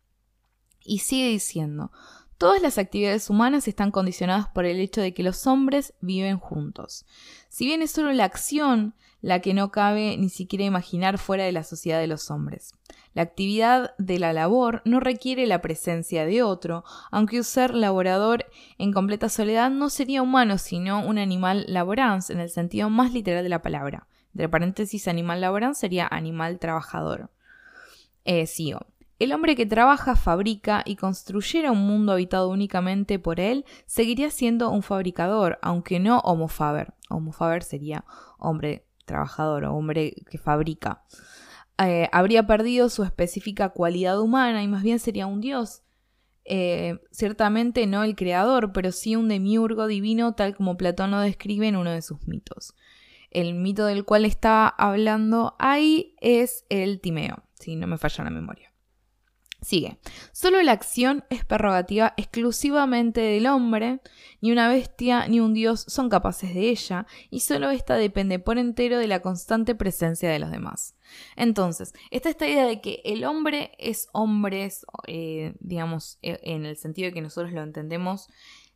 S1: Y sigue diciendo, Todas las actividades humanas están condicionadas por el hecho de que los hombres viven juntos. Si bien es solo la acción la que no cabe ni siquiera imaginar fuera de la sociedad de los hombres. La actividad de la labor no requiere la presencia de otro, aunque un ser laborador en completa soledad no sería humano, sino un animal laborans en el sentido más literal de la palabra. Entre paréntesis, animal laborans sería animal trabajador. Eh, sigo. El hombre que trabaja, fabrica y construyera un mundo habitado únicamente por él seguiría siendo un fabricador, aunque no homofaber. Homofaber sería hombre trabajador o hombre que fabrica. Eh, habría perdido su específica cualidad humana y más bien sería un dios. Eh, ciertamente no el creador, pero sí un demiurgo divino tal como Platón lo describe en uno de sus mitos. El mito del cual está hablando ahí es el Timeo, si no me falla la memoria. Sigue. Solo la acción es prerrogativa exclusivamente del hombre, ni una bestia ni un dios son capaces de ella, y solo esta depende por entero de la constante presencia de los demás. Entonces, está esta idea de que el hombre es hombre, eh, digamos, e, en el sentido de que nosotros lo entendemos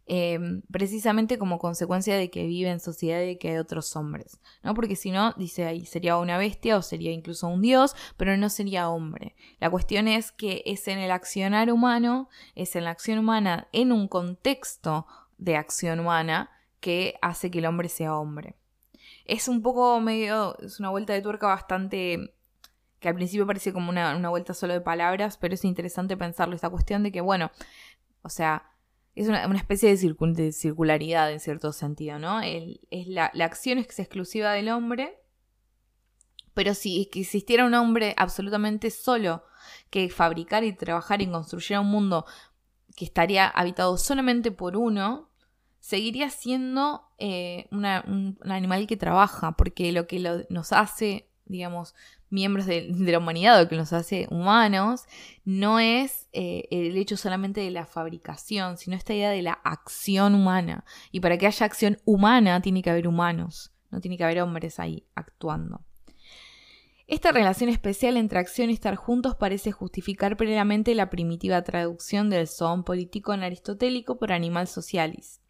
S1: Em, precisamente como consecuencia de que vive en sociedad y que hay otros hombres, ¿no? Porque si no, dice ahí, sería una bestia o sería incluso un dios, pero no sería hombre. La cuestión es que es en el accionar humano, es en la acción humana, en un contexto de acción humana, que hace que el hombre sea hombre. Es un poco medio, es una vuelta de tuerca bastante que al principio parece como una, una vuelta solo de palabras, pero es interesante pensarlo, esta cuestión de que, bueno, o sea, es una, especie de, circularidad en cierto sentido, ¿no? es la, acción es exclusiva del hombre, pero si existiera un hombre absolutamente solo que fabricar y trabajar y construir un mundo que estaría habitado solamente por uno, seguiría siendo eh, un, animal que trabaja, porque lo que nos hace, digamos, miembros de, la humanidad o que nos hace humanos, no es eh, el hecho solamente de la fabricación, sino esta idea de la acción humana. Y para que haya acción humana tiene que haber humanos, no tiene que haber hombres ahí actuando. Esta relación especial entre acción y estar juntos parece justificar plenamente la primitiva traducción del son político en aristotélico por animal socialis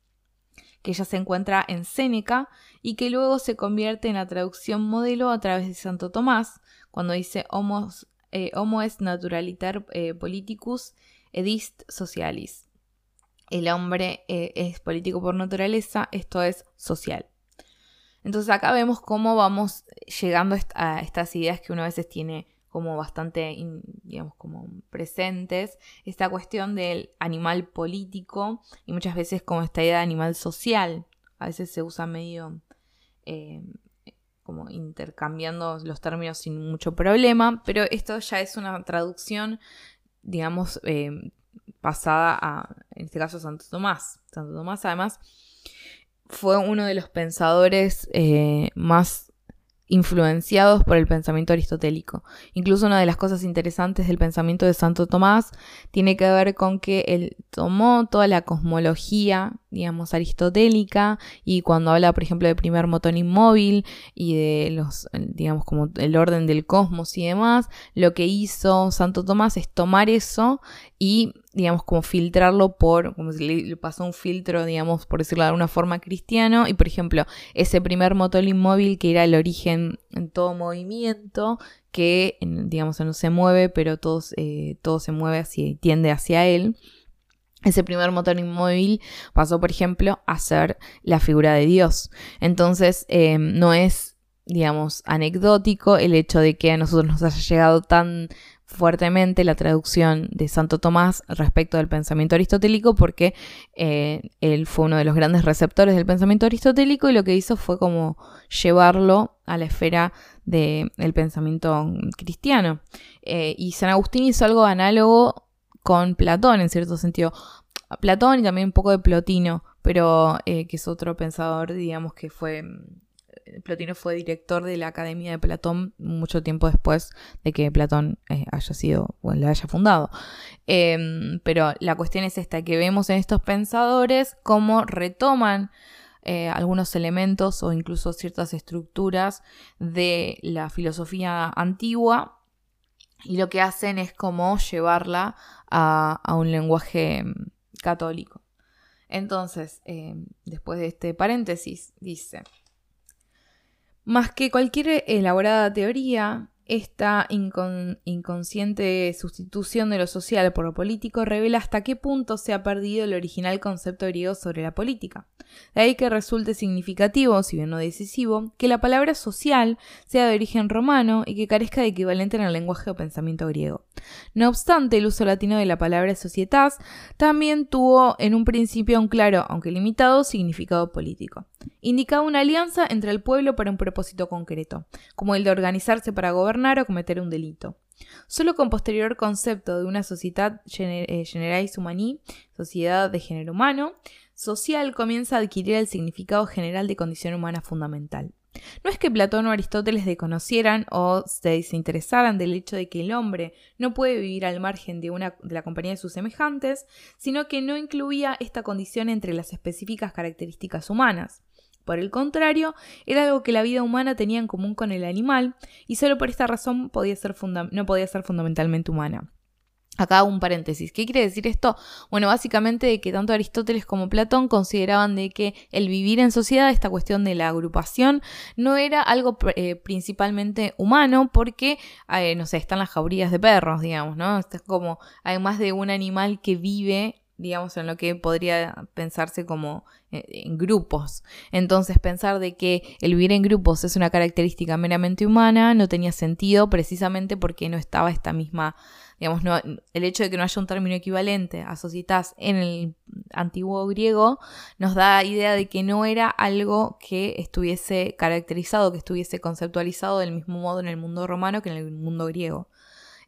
S1: que ya se encuentra en Séneca y que luego se convierte en la traducción modelo a través de Santo Tomás, cuando dice homo, eh, es naturaliter eh, politicus edist socialis. El hombre eh, es político por naturaleza, esto es social. Entonces acá vemos cómo vamos llegando a estas ideas que uno a veces tiene como bastante, digamos, como presentes, esta cuestión del animal político y muchas veces como esta idea de animal social. A veces se usa medio eh, como intercambiando los términos sin mucho problema, pero esto ya es una traducción, digamos, eh, pasada a, en este caso, Santo Tomás. Santo Tomás, además, fue uno de los pensadores eh, más influenciados por el pensamiento aristotélico. Incluso una de las cosas interesantes del pensamiento de Santo Tomás tiene que ver con que él tomó toda la cosmología, digamos, aristotélica y cuando habla, por ejemplo, del primer motor inmóvil y de los, digamos, como el orden del cosmos y demás, lo que hizo Santo Tomás es tomar eso y digamos, como filtrarlo por, como si le pasó un filtro, digamos, por decirlo de alguna forma, cristiano. Y por ejemplo, ese primer motor inmóvil que era el origen en todo movimiento, que, digamos, no se mueve, pero todo, eh, todo se mueve y tiende hacia él. Ese primer motor inmóvil pasó, por ejemplo, a ser la figura de Dios. Entonces, eh, no es, digamos, anecdótico el hecho de que a nosotros nos haya llegado tan fuertemente la traducción de Santo Tomás respecto del pensamiento aristotélico porque eh, él fue uno de los grandes receptores del pensamiento aristotélico y lo que hizo fue como llevarlo a la esfera del pensamiento cristiano. Eh, y San Agustín hizo algo análogo con Platón en cierto sentido. Platón y también un poco de Plotino, pero eh, que es otro pensador, digamos, que fue Plotino fue director de la Academia de Platón mucho tiempo después de que Platón eh, haya sido, la haya fundado. Em, pero la cuestión es esta, que vemos en estos pensadores cómo retoman eh, algunos elementos o incluso ciertas estructuras de la filosofía antigua y lo que hacen es como llevarla a, un lenguaje católico. Entonces, eh, después de este paréntesis, dice, más que cualquier elaborada teoría, esta inconsciente sustitución de lo social por lo político revela hasta qué punto se ha perdido el original concepto griego sobre la política. De ahí que resulte significativo, si bien no decisivo, que la palabra social sea de origen romano y que carezca de equivalente en el lenguaje o pensamiento griego. No obstante, el uso latino de la palabra societas también tuvo en un principio un claro, aunque limitado, significado político. Indicaba una alianza entre el pueblo para un propósito concreto, como el de organizarse para gobernar o cometer un delito. Solo con posterior concepto de una sociedad eh, generais humani, sociedad de género humano, social comienza a adquirir el significado general de condición humana fundamental. No es que Platón o Aristóteles desconocieran o se desinteresaran del hecho de que el hombre no puede vivir al margen de, una, de la compañía de sus semejantes, sino que no incluía esta condición entre las específicas características humanas. Por el contrario, era algo que la vida humana tenía en común con el animal y solo por esta razón no podía ser fundamentalmente humana. Acá un paréntesis. ¿Qué quiere decir esto? Bueno, básicamente de que tanto Aristóteles como Platón consideraban de que el vivir en sociedad, esta cuestión de la agrupación, no era algo eh, principalmente humano porque, eh, no sé, están las jaurías de perros, digamos, ¿no? es como, además de un animal que vive digamos, en lo que podría pensarse como eh, en grupos. Entonces, pensar de que el vivir en grupos es una característica meramente humana no tenía sentido precisamente porque no estaba esta misma, digamos, no, el hecho de que no haya un término equivalente a societas en el antiguo griego nos da idea de que no era algo que estuviese caracterizado, que estuviese conceptualizado del mismo modo en el mundo romano que en el mundo griego.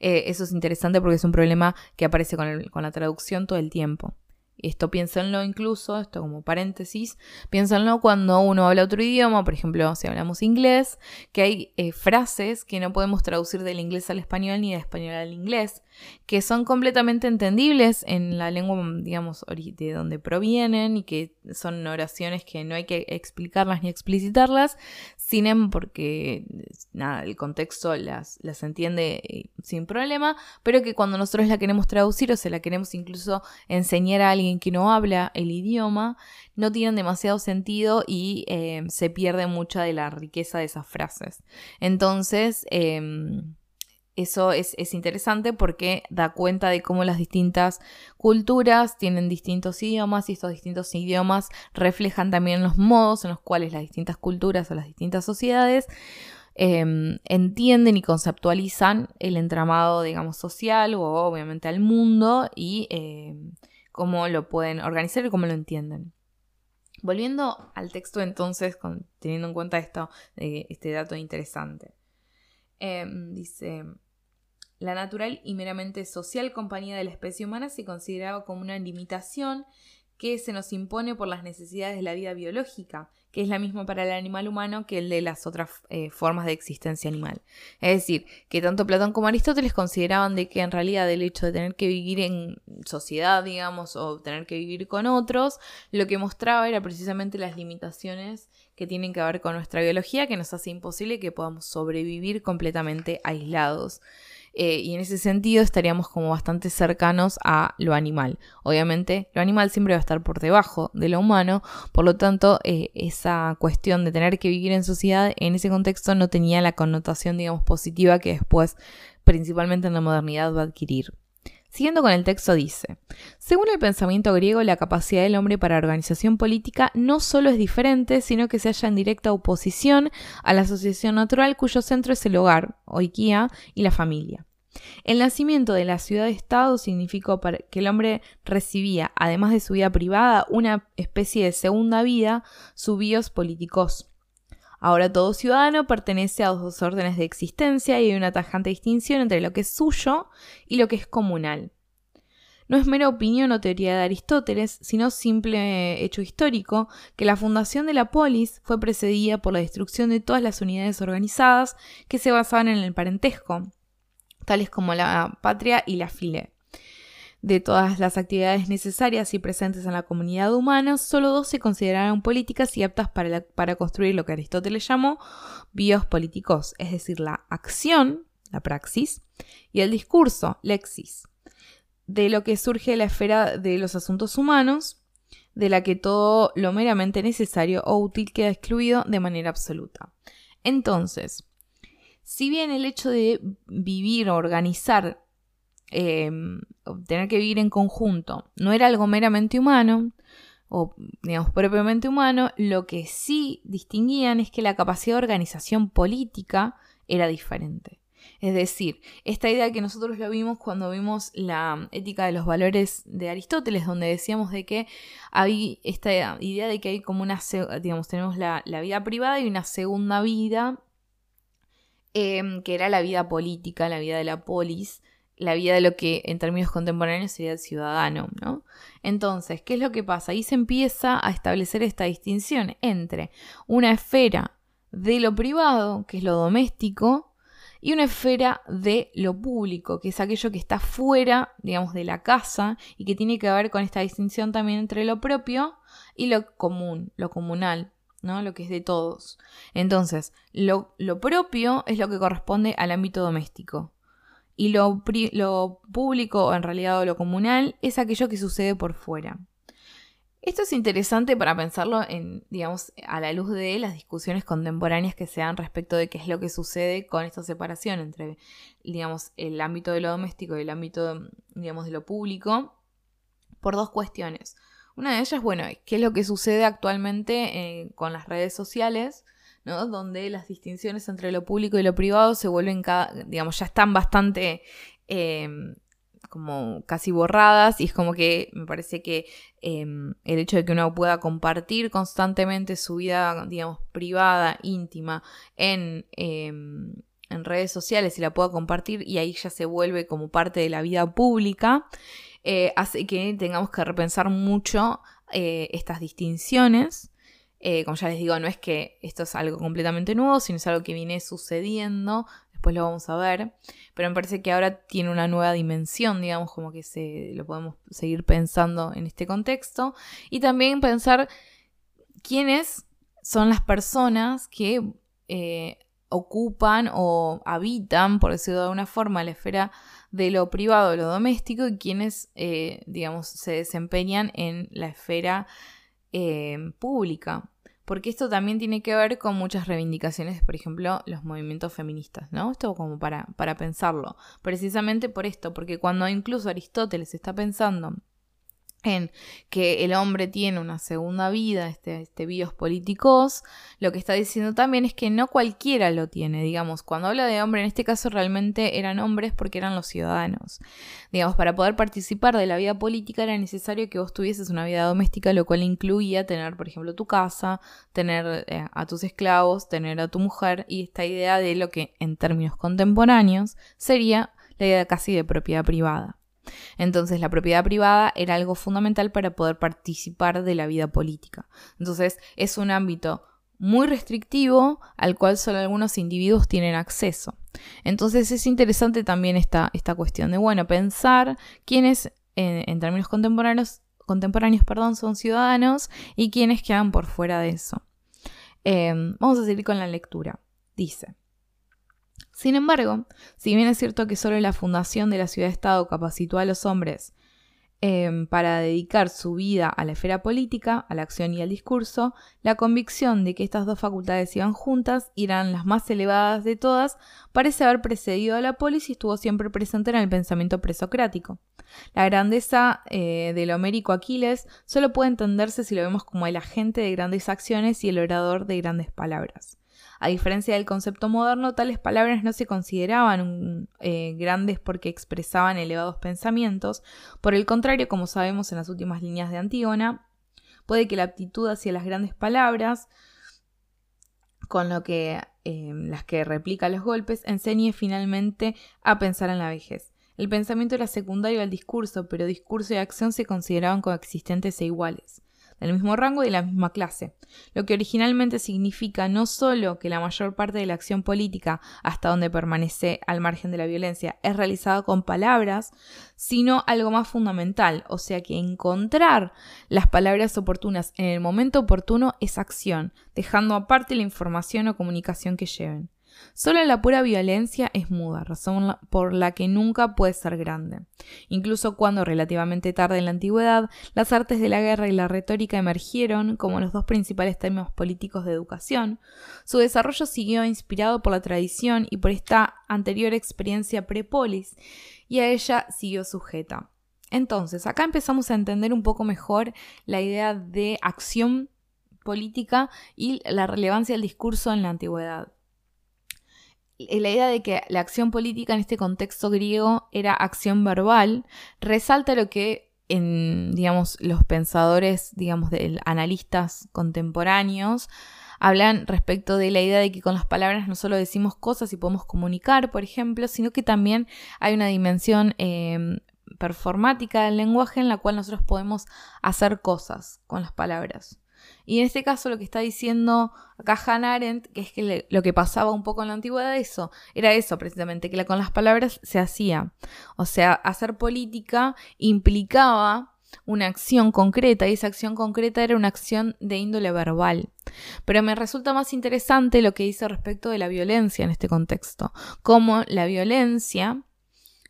S1: Eh, eso es interesante porque es un problema que aparece con, la traducción todo el tiempo. Esto piénsenlo incluso, esto como paréntesis, piénsenlo cuando uno habla otro idioma, por ejemplo, si hablamos inglés, que hay eh, frases que no podemos traducir del inglés al español ni del español al inglés, que son completamente entendibles en la lengua, digamos, de donde provienen y que son oraciones que no hay que explicarlas ni explicitarlas, sin porque nada, el contexto las, las entiende eh, sin problema, pero que cuando nosotros la queremos traducir o se la queremos incluso enseñar a alguien que no habla el idioma, no tienen demasiado sentido y eh, se pierde mucha de la riqueza de esas frases. Entonces, em, eso es, interesante porque da cuenta de cómo las distintas culturas tienen distintos idiomas y estos distintos idiomas reflejan también los modos en los cuales las distintas culturas o las distintas sociedades em, entienden y conceptualizan el entramado, digamos, social o obviamente al mundo y em, cómo lo pueden organizar y cómo lo entienden. Volviendo al texto entonces, teniendo en cuenta esto, eh, este dato interesante. Em, dice, la natural y meramente social compañía de la especie humana se consideraba como una limitación que se nos impone por las necesidades de la vida biológica, que es la misma para el animal humano que el de las otras eh, formas de existencia animal. Es decir, que tanto Platón como Aristóteles consideraban de que en realidad el hecho de tener que vivir en sociedad, digamos, o tener que vivir con otros, lo que mostraba era precisamente las limitaciones que tienen que ver con nuestra biología, que nos hace imposible que podamos sobrevivir completamente aislados. Eh, y en ese sentido estaríamos como bastante cercanos a lo animal. Obviamente lo animal siempre va a estar por debajo de lo humano, por lo tanto eh, esa cuestión de tener que vivir en sociedad en ese contexto no tenía la connotación digamos positiva que después principalmente en la modernidad va a adquirir. Siguiendo con el texto dice, según el pensamiento griego, la capacidad del hombre para organización política no solo es diferente, sino que se halla en directa oposición a la asociación natural cuyo centro es el hogar, oikia, y la familia. El nacimiento de la ciudad-estado significó que el hombre recibía, además de su vida privada, una especie de segunda vida, su bios políticos. Ahora todo ciudadano pertenece a dos órdenes de existencia y hay una tajante distinción entre lo que es suyo y lo que es comunal. No es mera opinión o teoría de Aristóteles, sino simple hecho histórico que la fundación de la polis fue precedida por la destrucción de todas las unidades organizadas que se basaban en el parentesco, tales como la patria y la file de todas las actividades necesarias y presentes en la comunidad humana, solo dos se consideraron políticas y aptas para, para construir lo que Aristóteles llamó bios políticos, es decir, la acción, la praxis, y el discurso, lexis. de lo que surge la esfera de los asuntos humanos, de la que todo lo meramente necesario o útil queda excluido de manera absoluta. Entonces, si bien el hecho de vivir o organizar, em, tener que vivir en conjunto, no era algo meramente humano, o digamos propiamente humano, lo que sí distinguían es que la capacidad de organización política era diferente. Es decir, esta idea que nosotros lo vimos cuando vimos la ética de los valores de Aristóteles, donde decíamos de que hay esta idea de que hay como una, digamos, tenemos la, vida privada y una segunda vida, em, que era la vida política, la vida de la polis, la vida de lo que en términos contemporáneos sería el ciudadano, ¿no? Entonces, ¿qué es lo que pasa? Ahí se empieza a establecer esta distinción entre una esfera de lo privado, que es lo doméstico, y una esfera de lo público, que es aquello que está fuera, digamos, de la casa y que tiene que ver con esta distinción también entre lo propio y lo común, lo comunal, ¿no? Lo que es de todos. Entonces, lo, lo propio es lo que corresponde al ámbito doméstico. Y lo, público, o en realidad lo comunal, es aquello que sucede por fuera. Esto es interesante para pensarlo en, digamos, a la luz de las discusiones contemporáneas que se dan respecto de qué es lo que sucede con esta separación entre, digamos, el ámbito de lo doméstico y el ámbito, digamos, de lo público, por dos cuestiones. Una de ellas, bueno, qué es lo que sucede actualmente eh, con las redes sociales, ¿no? Donde las distinciones entre lo público y lo privado se vuelven, cada, digamos, ya están bastante eh, como casi borradas y es como que me parece que em, el hecho de que uno pueda compartir constantemente su vida, digamos, privada, íntima, en, em, en redes sociales y la pueda compartir y ahí ya se vuelve como parte de la vida pública, eh, hace que tengamos que repensar mucho eh, estas distinciones. Eh, como ya les digo, no es que esto es algo completamente nuevo, sino es algo que viene sucediendo. Después lo vamos a ver, pero me parece que ahora tiene una nueva dimensión, digamos, como que se lo podemos seguir pensando en este contexto. Y también pensar quiénes son las personas que eh, ocupan o habitan, por decirlo de alguna forma, la esfera de lo privado, de lo doméstico y quienes, eh, digamos, se desempeñan en la esfera pública porque esto también tiene que ver con muchas reivindicaciones, por ejemplo, los movimientos feministas, ¿no? Esto como para, para pensarlo, precisamente por esto, porque cuando incluso Aristóteles está pensando en que el hombre tiene una segunda vida, este, este bios políticos, lo que está diciendo también es que no cualquiera lo tiene, digamos, cuando habla de hombre, en este caso realmente eran hombres porque eran los ciudadanos. Digamos, para poder participar de la vida política era necesario que vos tuvieses una vida doméstica, lo cual incluía tener, por ejemplo, tu casa, tener eh, a tus esclavos, tener a tu mujer y esta idea de lo que en términos contemporáneos sería la idea casi de propiedad privada. Entonces la propiedad privada era algo fundamental para poder participar de la vida política. Entonces es un ámbito muy restrictivo al cual solo algunos individuos tienen acceso. Entonces es interesante también esta, esta cuestión de, bueno, pensar quiénes en, términos contemporáneos, contemporáneos perdón, son ciudadanos y quiénes quedan por fuera de eso. Em, vamos a seguir con la lectura. Dice, sin embargo, si bien es cierto que solo la fundación de la ciudad-estado capacitó a los hombres em, para dedicar su vida a la esfera política, a la acción y al discurso, la convicción de que estas dos facultades iban juntas y eran las más elevadas de todas parece haber precedido a la polis y estuvo siempre presente en el pensamiento presocrático. La grandeza eh, del homérico Aquiles solo puede entenderse si lo vemos como el agente de grandes acciones y el orador de grandes palabras. A diferencia del concepto moderno, tales palabras no se consideraban eh, grandes porque expresaban elevados pensamientos. Por el contrario, como sabemos en las últimas líneas de Antígona, puede que la aptitud hacia las grandes palabras, con lo que eh, las que replica los golpes, enseñe finalmente a pensar en la vejez. El pensamiento era secundario al discurso, pero discurso y acción se consideraban coexistentes e iguales del mismo rango y la misma clase, lo que originalmente significa no solo que la mayor parte de la acción política, hasta donde permanece al margen de la violencia, es realizada con palabras, sino algo más fundamental, o sea que encontrar las palabras oportunas en el momento oportuno es acción, dejando aparte la información o comunicación que lleven. Solo la pura violencia es muda, razón por la que nunca puede ser grande. Incluso cuando relativamente tarde en la antigüedad, las artes de la guerra y la retórica emergieron como los dos principales términos políticos de educación, su desarrollo siguió inspirado por la tradición y por esta anterior experiencia prepolis, y a ella siguió sujeta. Entonces, acá empezamos a entender un poco mejor la idea de acción política y la relevancia del discurso en la antigüedad. Eh, la idea de que la acción política en este contexto griego era acción verbal resalta lo que en, digamos, los pensadores, digamos, de, analistas contemporáneos hablan respecto de la idea de que con las palabras no solo decimos cosas y podemos comunicar, por ejemplo, sino que también hay una dimensión em, performática del lenguaje en la cual nosotros podemos hacer cosas con las palabras. Y en este caso lo que está diciendo acá Hannah Arendt, que es que lo que pasaba un poco en la antigüedad, eso, era eso precisamente, que con las palabras se hacía. O sea, hacer política implicaba una acción concreta y esa acción concreta era una acción de índole verbal. Pero me resulta más interesante lo que dice respecto de la violencia en este contexto, como la violencia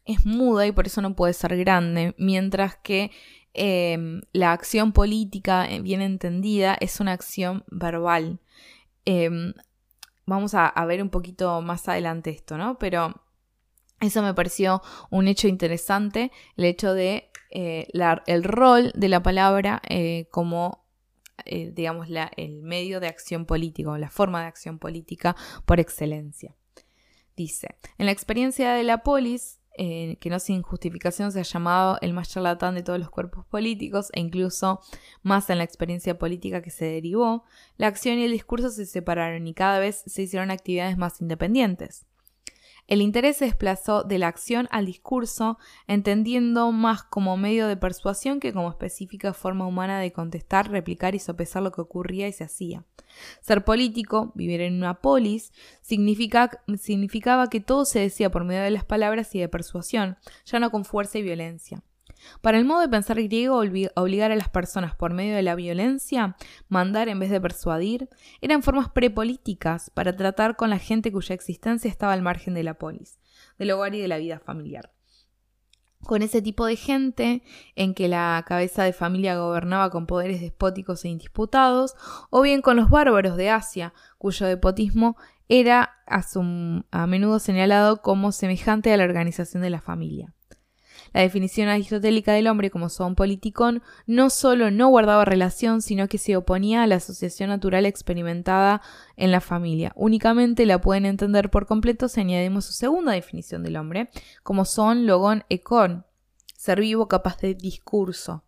S1: es muda y por eso no puede ser grande, mientras que Em, la acción política, eh, bien entendida, es una acción verbal. Em, vamos a, ver un poquito más adelante esto, ¿no? Pero eso me pareció un hecho interesante, el hecho de eh, el rol de la palabra eh, como, digamos, el medio de acción política, la forma de acción política por excelencia. Dice, en la experiencia de la polis, eh, que no sin justificación se ha llamado el más charlatán de todos los cuerpos políticos e incluso más en la experiencia política que se derivó, la acción y el discurso se separaron y cada vez se hicieron actividades más independientes. El interés se desplazó de la acción al discurso, entendiendo más como medio de persuasión que como específica forma humana de contestar, replicar y sopesar lo que ocurría y se hacía. Ser político, vivir en una polis, significaba que todo se decía por medio de las palabras y de persuasión, ya no con fuerza y violencia. Para el modo de pensar griego, obligar a las personas por medio de la violencia, mandar en vez de persuadir, eran formas prepolíticas para tratar con la gente cuya existencia estaba al margen de la polis, del hogar y de la vida familiar. Con ese tipo de gente, en que la cabeza de familia gobernaba con poderes despóticos e indisputados, o bien con los bárbaros de Asia, cuyo despotismo era a menudo señalado como semejante a la organización de la familia. La definición aristotélica del hombre como son politicón no solo no guardaba relación, sino que se oponía a la asociación natural experimentada en la familia. Únicamente la pueden entender por completo si añadimos su segunda definición del hombre, como son logón e con, ser vivo capaz de discurso.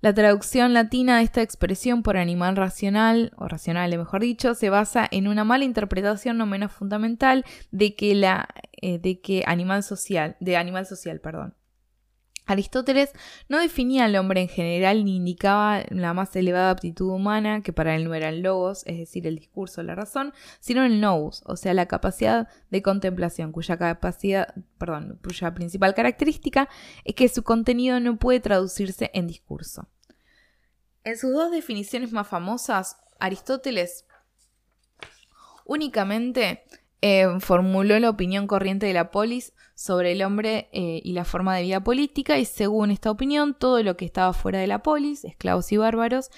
S1: La traducción latina de esta expresión por animal racional, o racional mejor dicho, se basa en una mala interpretación no menos fundamental de que la eh, de que animal social, de animal social, perdón. Aristóteles no definía al hombre en general ni indicaba la más elevada aptitud humana, que para él no era el logos, es decir, el discurso, la razón, sino el nous, o sea, la capacidad de contemplación, cuya capacidad, perdón, cuya principal característica es que su contenido no puede traducirse en discurso. En sus dos definiciones más famosas, Aristóteles únicamente eh, formuló la opinión corriente de la polis sobre el hombre eh, y la forma de vida política y según esta opinión todo lo que estaba fuera de la polis, esclavos y bárbaros,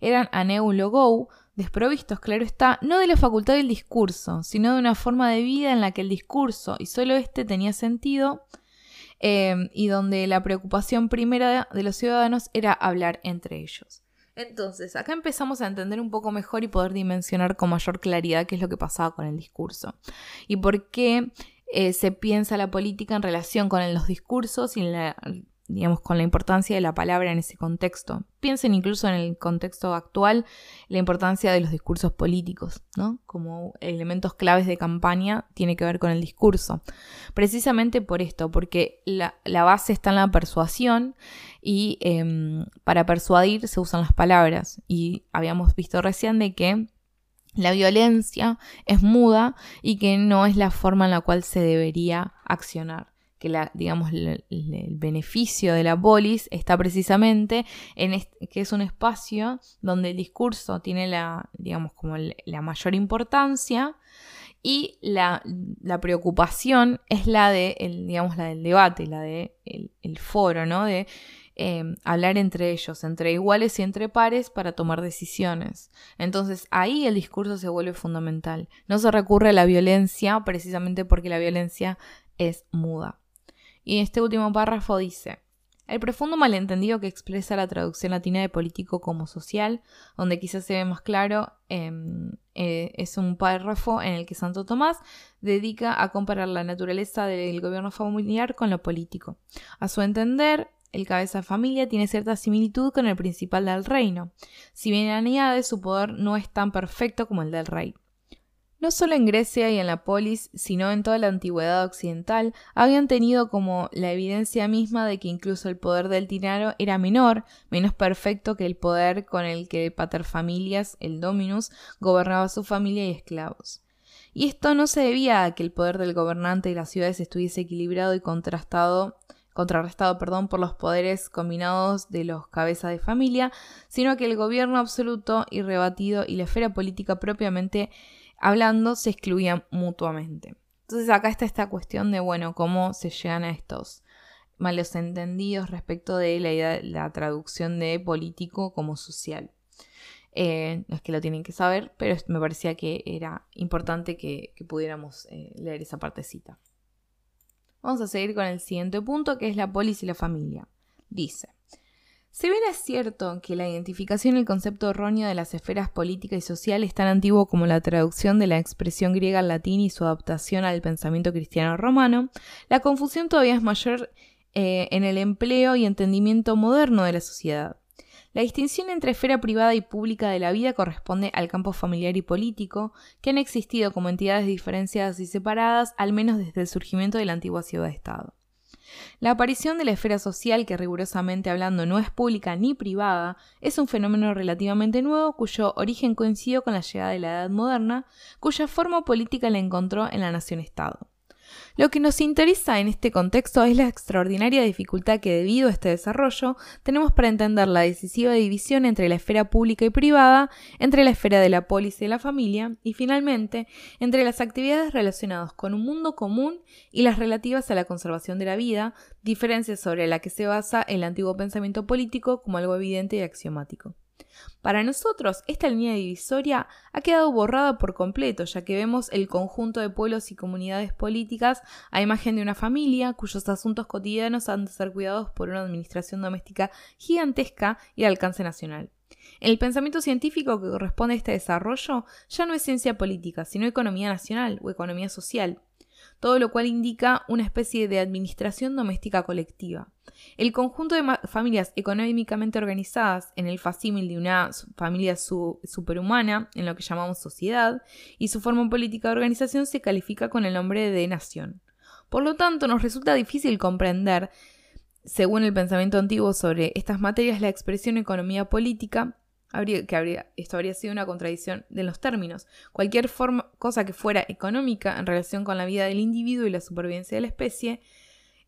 S1: eran aneulogou, desprovistos, claro está, no de la facultad del discurso, sino de una forma de vida en la que el discurso y solo este tenía sentido eh, y donde la preocupación primera de los ciudadanos era hablar entre ellos. Entonces, acá empezamos a entender un poco mejor y poder dimensionar con mayor claridad qué es lo que pasaba con el discurso. Y por qué eh, se piensa la política en relación con los discursos y la, digamos, con la importancia de la palabra en ese contexto. Piensen incluso en el contexto actual la importancia de los discursos políticos, ¿no? Como elementos claves de campaña tiene que ver con el discurso. Precisamente por esto, porque la, base está en la persuasión y em, para persuadir se usan las palabras. Y habíamos visto recién de que la violencia es muda y que no es la forma en la cual se debería accionar que la, digamos, el, beneficio de la polis está precisamente en que es un espacio donde el discurso tiene la, digamos, como la mayor importancia Y la, preocupación es la de, digamos, la del debate, la de el, foro, ¿no? De em, hablar entre ellos, entre iguales y entre pares para tomar decisiones. Entonces ahí el discurso se vuelve fundamental. No se recurre a la violencia precisamente porque la violencia es muda. Y este último párrafo dice, el profundo malentendido que expresa la traducción latina de político como social, donde quizás se ve más claro, em, eh, es un párrafo en el que Santo Tomás dedica a comparar la naturaleza del gobierno familiar con lo político. A su entender, el cabeza de familia tiene cierta similitud con el principal del reino, si bien añade su poder no es tan perfecto como el del rey. No solo en Grecia y en la polis, sino en toda la antigüedad occidental, habían tenido como la evidencia misma de que incluso el poder del tirano era menor, menos perfecto que el poder con el que paterfamilias, el dominus, gobernaba su familia y esclavos. Y esto no se debía a que el poder del gobernante de las ciudades estuviese equilibrado y contrastado contrarrestado perdón, por los poderes combinados de los cabezas de familia, sino que el gobierno absoluto, irrebatido y la esfera política propiamente hablando se excluían mutuamente. Entonces acá está esta cuestión de, bueno, cómo se llegan a estos malos entendidos respecto de la idea la traducción de político como social. Eh, no es que lo tienen que saber, pero me parecía que era importante que, pudiéramos eh, leer esa partecita. Vamos a seguir con el siguiente punto, que es la polis y la familia. Dice, si bien es cierto que la identificación y el concepto erróneo de las esferas política y social es tan antiguo como la traducción de la expresión griega al latín y su adaptación al pensamiento cristiano romano, la confusión todavía es mayor eh, en el empleo y entendimiento moderno de la sociedad. La distinción entre esfera privada y pública de la vida corresponde al campo familiar y político, que han existido como entidades diferenciadas y separadas al menos desde el surgimiento de la antigua ciudad-estado. La aparición de la esfera social, que rigurosamente hablando no es pública ni privada, es un fenómeno relativamente nuevo cuyo origen coincidió con la llegada de la Edad Moderna, cuya forma política la encontró en la nación-estado. Lo que nos interesa en este contexto es la extraordinaria dificultad que debido a este desarrollo tenemos para entender la decisiva división entre la esfera pública y privada, entre la esfera de la polis y la familia y finalmente entre las actividades relacionadas con un mundo común y las relativas a la conservación de la vida, diferencia sobre la que se basa el antiguo pensamiento político como algo evidente y axiomático. Para nosotros, esta línea divisoria ha quedado borrada por completo, ya que vemos el conjunto de pueblos y comunidades políticas a imagen de una familia cuyos asuntos cotidianos han de ser cuidados por una administración doméstica gigantesca y de alcance nacional. El pensamiento científico que corresponde a este desarrollo ya no es ciencia política, sino economía nacional o economía social todo lo cual indica una especie de administración doméstica colectiva. El conjunto de familias económicamente organizadas en el facímil de una familia superhumana, en lo que llamamos sociedad, y su forma política de organización se califica con el nombre de nación. Por lo tanto, nos resulta difícil comprender, según el pensamiento antiguo sobre estas materias, la expresión economía política Habría, que habría, esto habría sido una contradicción de los términos. Cualquier forma, cosa que fuera económica en relación con la vida del individuo y la supervivencia de la especie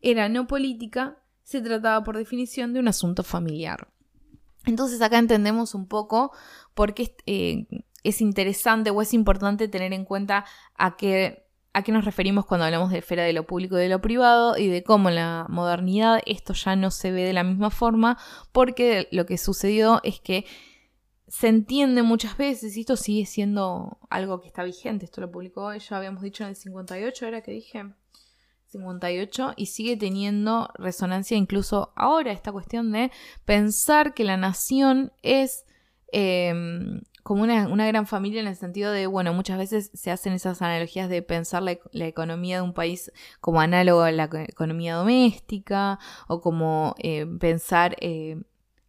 S1: era no política, se trataba por definición de un asunto familiar. Entonces acá entendemos un poco por qué eh, es interesante o es importante tener en cuenta a qué, a qué nos referimos cuando hablamos de esfera de lo público y de lo privado y de cómo en la modernidad esto ya no se ve de la misma forma porque lo que sucedió es que se entiende muchas veces, y esto sigue siendo algo que está vigente, esto lo publicó, ya habíamos dicho en el 58, era que dije 58, y sigue teniendo resonancia incluso ahora esta cuestión de pensar que la nación es em, como una, gran familia en el sentido de, bueno, muchas veces se hacen esas analogías de pensar la, economía de un país como análogo a la economía doméstica o como eh, pensar eh,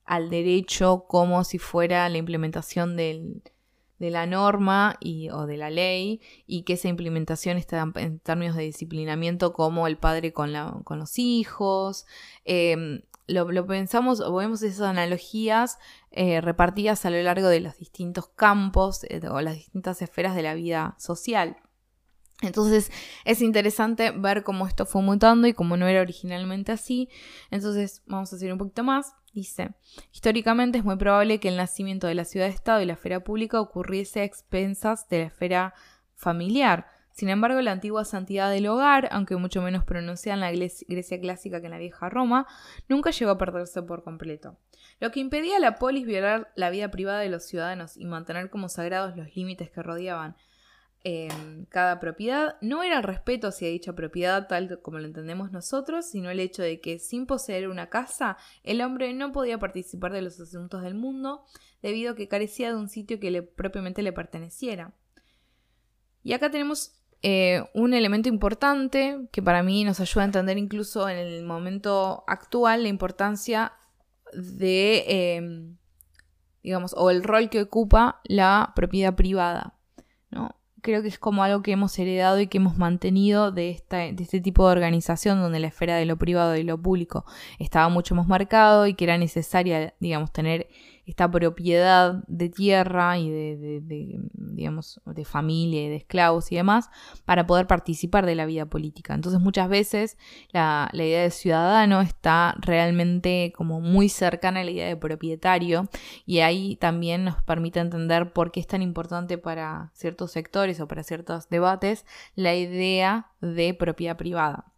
S1: al derecho como si fuera la implementación de la norma y, o de la ley y que esa implementación está en términos de disciplinamiento como el padre con, con los hijos. Em, lo, pensamos o vemos esas analogías eh, repartidas a lo largo de los distintos campos eh, o las distintas esferas de la vida social. Entonces es interesante ver cómo esto fue mutando y cómo no era originalmente así. Entonces vamos a hacer un poquito más. Dice, históricamente es muy probable que el nacimiento de la ciudad-estado y la esfera pública ocurriese a expensas de la esfera familiar. Sin embargo, la antigua santidad del hogar, aunque mucho menos pronunciada en la Grecia clásica que en la vieja Roma, nunca llegó a perderse por completo. Lo que impedía a la polis violar la vida privada de los ciudadanos y mantener como sagrados los límites que rodeaban cada propiedad no era el respeto hacia dicha propiedad tal como lo entendemos nosotros, sino el hecho de que sin poseer una casa, el hombre no podía participar de los asuntos del mundo debido a que carecía de un sitio que le, propiamente le perteneciera. Y acá tenemos eh, un elemento importante que para mí nos ayuda a entender incluso en el momento actual la importancia de, em, digamos, o el rol que ocupa la propiedad privada, ¿no? Creo que es como algo que hemos heredado y que hemos mantenido de, esta, de este tipo de organización donde la esfera de lo privado y lo público estaba mucho más marcado y que era necesaria, digamos, tener esta propiedad de tierra y de, digamos, de familia y de esclavos y demás para poder participar de la vida política. Entonces muchas veces la, la idea de ciudadano está realmente como muy cercana a la idea de propietario y ahí también nos permite entender por qué es tan importante para ciertos sectores o para ciertos debates la idea de propiedad privada.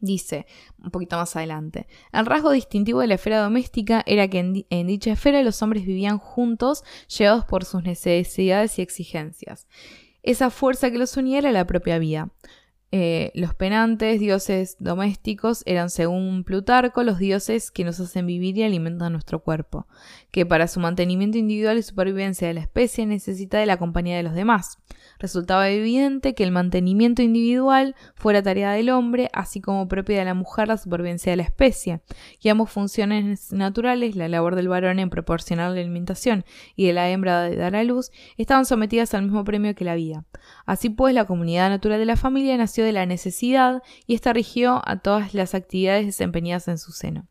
S1: Dice, un poquito más adelante, el rasgo distintivo de la esfera doméstica era que en, dicha esfera los hombres vivían juntos, llevados por sus necesidades y exigencias. Esa fuerza que los unía era la propia vida. Eh, los penantes, dioses domésticos, eran según Plutarco los dioses que nos hacen vivir y alimentan nuestro cuerpo, que para su mantenimiento individual y supervivencia de la especie necesita de la compañía de los demás. Resultaba evidente que el mantenimiento individual fuera tarea del hombre, así como propia de la mujer la supervivencia de la especie, y ambas funciones naturales, la labor del varón en proporcionar la alimentación y de la hembra de dar a luz, estaban sometidas al mismo premio que la vida. Así pues, la comunidad natural de la familia nació de la necesidad y esta rigió a todas las actividades desempeñadas en su seno.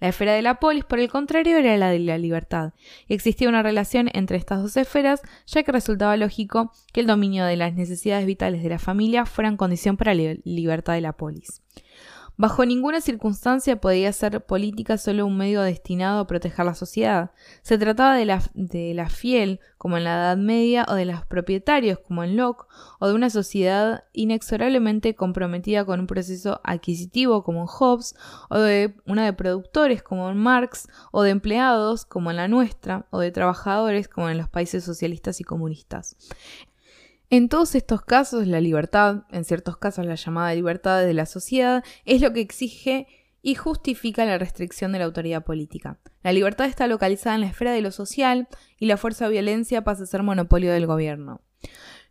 S1: La esfera de la polis, por el contrario, era la de la libertad, y existía una relación entre estas dos esferas, ya que resultaba lógico que el dominio de las necesidades vitales de la familia fueran condición para la libertad de la polis. Bajo ninguna circunstancia podía ser política solo un medio destinado a proteger la sociedad. Se trataba de la, de la fiel, como en la Edad Media, o de los propietarios, como en Locke, o de una sociedad inexorablemente comprometida con un proceso adquisitivo, como en Hobbes, o de una de productores, como en Marx, o de empleados, como en la nuestra, o de trabajadores, como en los países socialistas y comunistas. En todos estos casos, la libertad, en ciertos casos la llamada libertad de la sociedad, es lo que exige y justifica la restricción de la autoridad política. La libertad está localizada en la esfera de lo social y la fuerza o violencia pasa a ser monopolio del gobierno.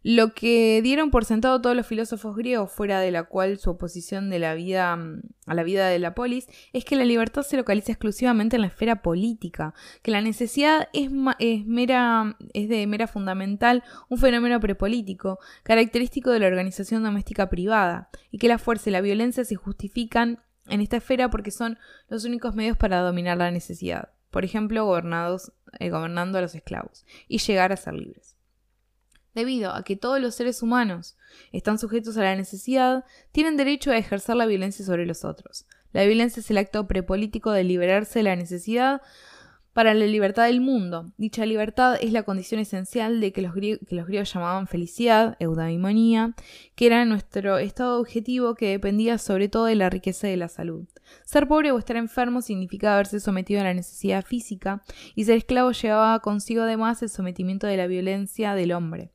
S1: Lo que dieron por sentado todos los filósofos griegos, fuera de la cual su oposición de la vida mm, a la vida de la polis, es que la libertad se localiza exclusivamente en la esfera política, que la necesidad es, es, mera, es de mera fundamental un fenómeno prepolítico, característico de la organización doméstica privada, y que la fuerza y la violencia se justifican en esta esfera porque son los únicos medios para dominar la necesidad, por ejemplo, gobernados, eh, gobernando a los esclavos, y llegar a ser libres. Debido a que todos los seres humanos están sujetos a la necesidad, tienen derecho a ejercer la violencia sobre los otros. La violencia es el acto prepolítico de liberarse de la necesidad para la libertad del mundo. Dicha libertad es la condición esencial de que los, griegos, llamaban felicidad, eudaimonía, que era nuestro estado objetivo que dependía sobre todo de la riqueza y de la salud. Ser pobre o estar enfermo significaba haberse sometido a la necesidad física, y ser esclavo llevaba consigo además el sometimiento de la violencia del hombre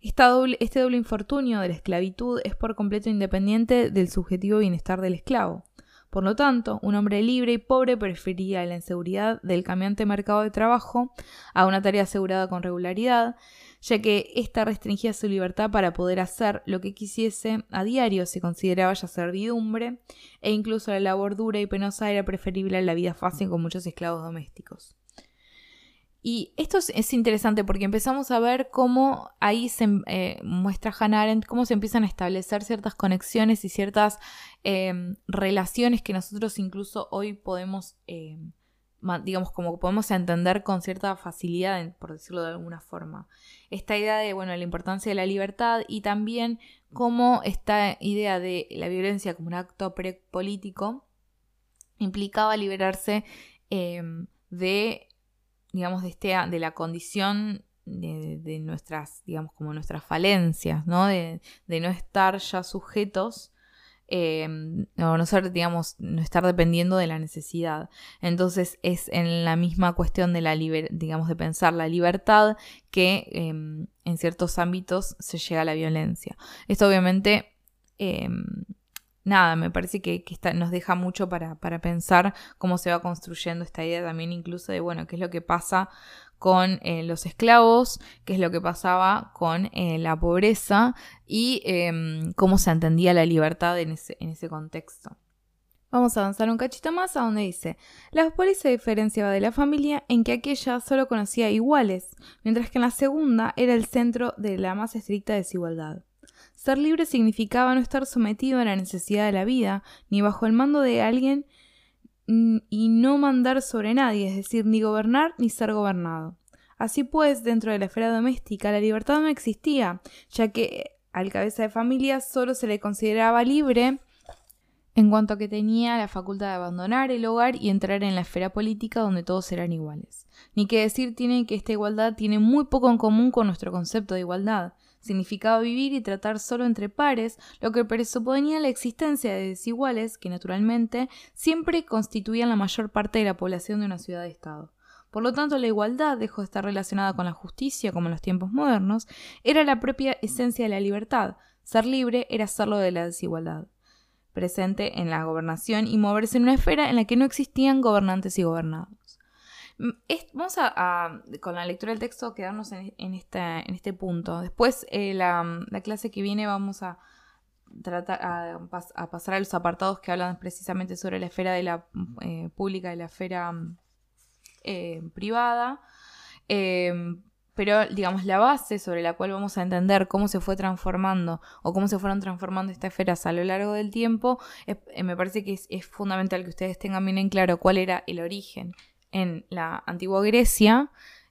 S1: este doble infortunio de la esclavitud es por completo independiente del subjetivo bienestar del esclavo. Por lo tanto, un hombre libre y pobre prefería la inseguridad del cambiante mercado de trabajo a una tarea asegurada con regularidad, ya que ésta restringía su libertad para poder hacer lo que quisiese a diario se consideraba ya servidumbre, e incluso la labor dura y penosa era preferible a la vida fácil con muchos esclavos domésticos. Y esto es, interesante porque empezamos a ver cómo ahí se eh, muestra Hannah Arendt, cómo se empiezan a establecer ciertas conexiones y ciertas em, relaciones que nosotros incluso hoy podemos, em, digamos, como podemos entender con cierta facilidad, por decirlo de alguna forma. Esta idea de, bueno, la importancia de la libertad y también cómo esta idea de la violencia como un acto político implicaba liberarse em, de digamos, de, este, de la condición de, nuestras, digamos, como nuestras falencias, ¿no? De, no estar ya sujetos, eh, o no ser, digamos, no estar dependiendo de la necesidad. Entonces es en la misma cuestión de la digamos, de pensar la libertad que em, en ciertos ámbitos se llega a la violencia. Esto obviamente em, nada, me parece que, nos deja mucho para, pensar cómo se va construyendo esta idea también incluso de, bueno, qué es lo que pasa con eh, los esclavos, qué es lo que pasaba con eh, la pobreza y em, cómo se entendía la libertad en ese, contexto. Vamos a avanzar un cachito más a donde dice, la se diferenciaba de la familia en que aquella solo conocía iguales, mientras que en la segunda era el centro de la más estricta desigualdad. Ser libre significaba no estar sometido a la necesidad de la vida, ni bajo el mando de alguien, y no mandar sobre nadie, es decir, ni gobernar ni ser gobernado. Así pues, dentro de la esfera doméstica, la libertad no existía, ya que al cabeza de familia solo se le consideraba libre en cuanto a que tenía la facultad de abandonar el hogar y entrar en la esfera política donde todos eran iguales. Ni que decir tiene que esta igualdad tiene muy poco en común con nuestro concepto de igualdad significaba vivir y tratar solo entre pares, lo que presuponía la existencia de desiguales que, naturalmente, siempre constituían la mayor parte de la población de una ciudad-estado. Por lo tanto, la igualdad dejó de estar relacionada con la justicia como en los tiempos modernos, era la propia esencia de la libertad. Ser libre era serlo de la desigualdad presente en la gobernación y moverse en una esfera en la que no existían gobernantes y gobernados. Mm, vamos a, con la lectura del texto, quedarnos en, en este punto. Después, eh, la, clase que viene, vamos a tratar a, pasar a los apartados que hablan precisamente sobre la esfera de la eh, pública y la esfera eh, privada. pero, digamos, la base sobre la cual vamos a entender cómo se fue transformando o cómo se fueron transformando estas esferas a lo largo del tiempo, me parece que es, es fundamental que ustedes tengan bien en claro cuál era el origen en la antigua Grecia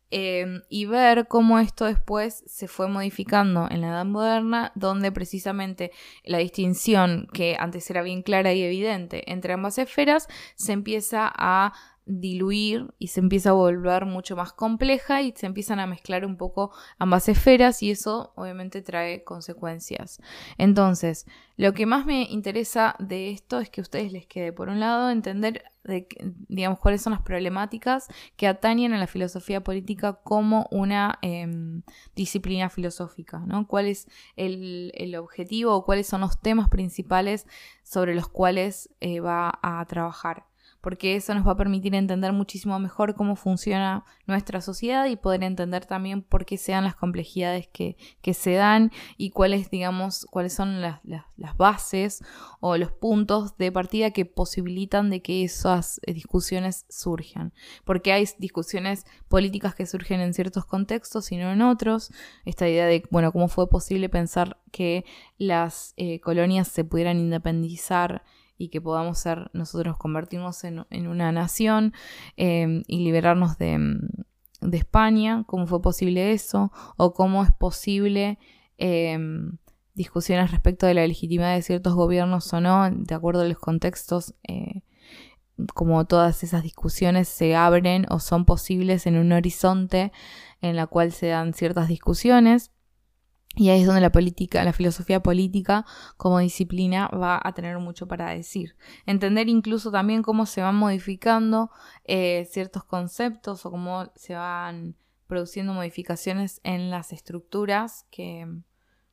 S1: em, y ver cómo esto después se fue modificando en la Edad Moderna, donde precisamente la distinción que antes era bien clara y evidente entre ambas esferas se empieza a diluir y se empieza a volver mucho más compleja y se empiezan a mezclar un poco ambas esferas y eso obviamente trae consecuencias. Entonces, lo que más me interesa de esto es que a ustedes les quede, por un lado, entender de, digamos, cuáles son las problemáticas que atañen a la filosofía política como una em, disciplina filosófica, ¿no? ¿Cuál es el, objetivo o cuáles son los temas principales sobre los cuales eh, va a trabajar? Porque eso nos va a permitir entender muchísimo mejor cómo funciona nuestra sociedad y poder entender también por qué se dan las complejidades que, se dan y cuáles, digamos, cuáles son las, bases o los puntos de partida que posibilitan de que esas discusiones surjan. Porque hay discusiones políticas que surgen en ciertos contextos y no en otros. Esta idea de, bueno, cómo fue posible pensar que las eh, colonias se pudieran independizar y que podamos ser nosotros convertirnos en, una nación em, y liberarnos de, de, España, cómo fue posible eso, o cómo es posible em, discusiones respecto de la legitimidad de ciertos gobiernos o no, de acuerdo a los contextos, eh, como todas esas discusiones se abren o son posibles en un horizonte en la cual se dan ciertas discusiones. Y ahí es donde la política, la filosofía política como disciplina va a tener mucho para decir. Entender incluso también cómo se van modificando eh, ciertos conceptos o cómo se van produciendo modificaciones en las estructuras que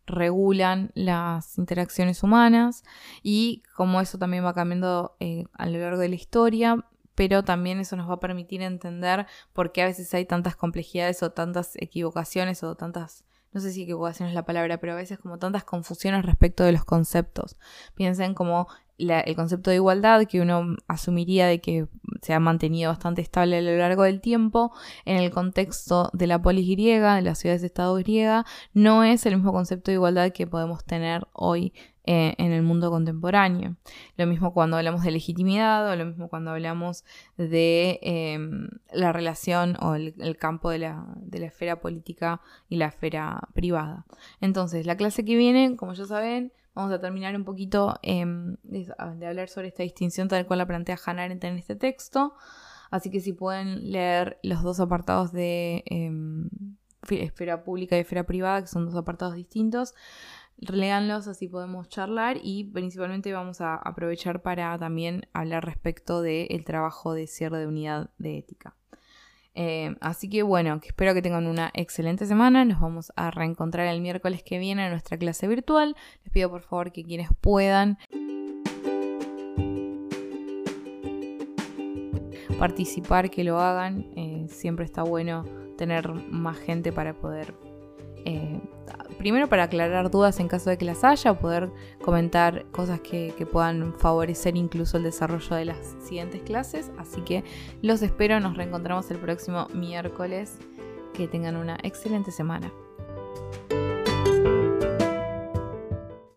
S1: regulan las interacciones humanas y cómo eso también va cambiando eh, a lo largo de la historia, pero también eso nos va a permitir entender por qué a veces hay tantas complejidades o tantas equivocaciones o tantas no sé si equivocación es la palabra, pero a veces como tantas confusiones respecto de los conceptos. Piensen como el concepto de igualdad que uno asumiría de que se ha mantenido bastante estable a lo largo del tiempo en el contexto de la polis griega, de las ciudades-estado griega, no es el mismo concepto de igualdad que podemos tener hoy eh, en el mundo contemporáneo. Lo mismo cuando hablamos de legitimidad o lo mismo cuando hablamos de em, la relación o el, campo de la, de la, esfera política y la esfera privada. Entonces, la clase que viene, como ya saben, vamos a terminar un poquito em, de, hablar sobre esta distinción tal cual la plantea Hannah Arendt en este texto. Así que si pueden leer los dos apartados de em, esfera pública y esfera privada, que son dos apartados distintos. Leanlos, así podemos charlar y principalmente vamos a aprovechar para también hablar respecto del trabajo de cierre de unidad de ética. Eh, así que bueno, espero que tengan una excelente semana. Nos vamos a reencontrar el miércoles que viene en nuestra clase virtual. Les pido por favor que quienes puedan participar, que lo hagan. Eh, siempre está bueno tener más gente para poder eh, primero para aclarar dudas en caso de que las haya, poder comentar cosas que, puedan favorecer incluso el desarrollo de las siguientes clases. Así que los espero, nos reencontramos el próximo miércoles. Que tengan una excelente semana.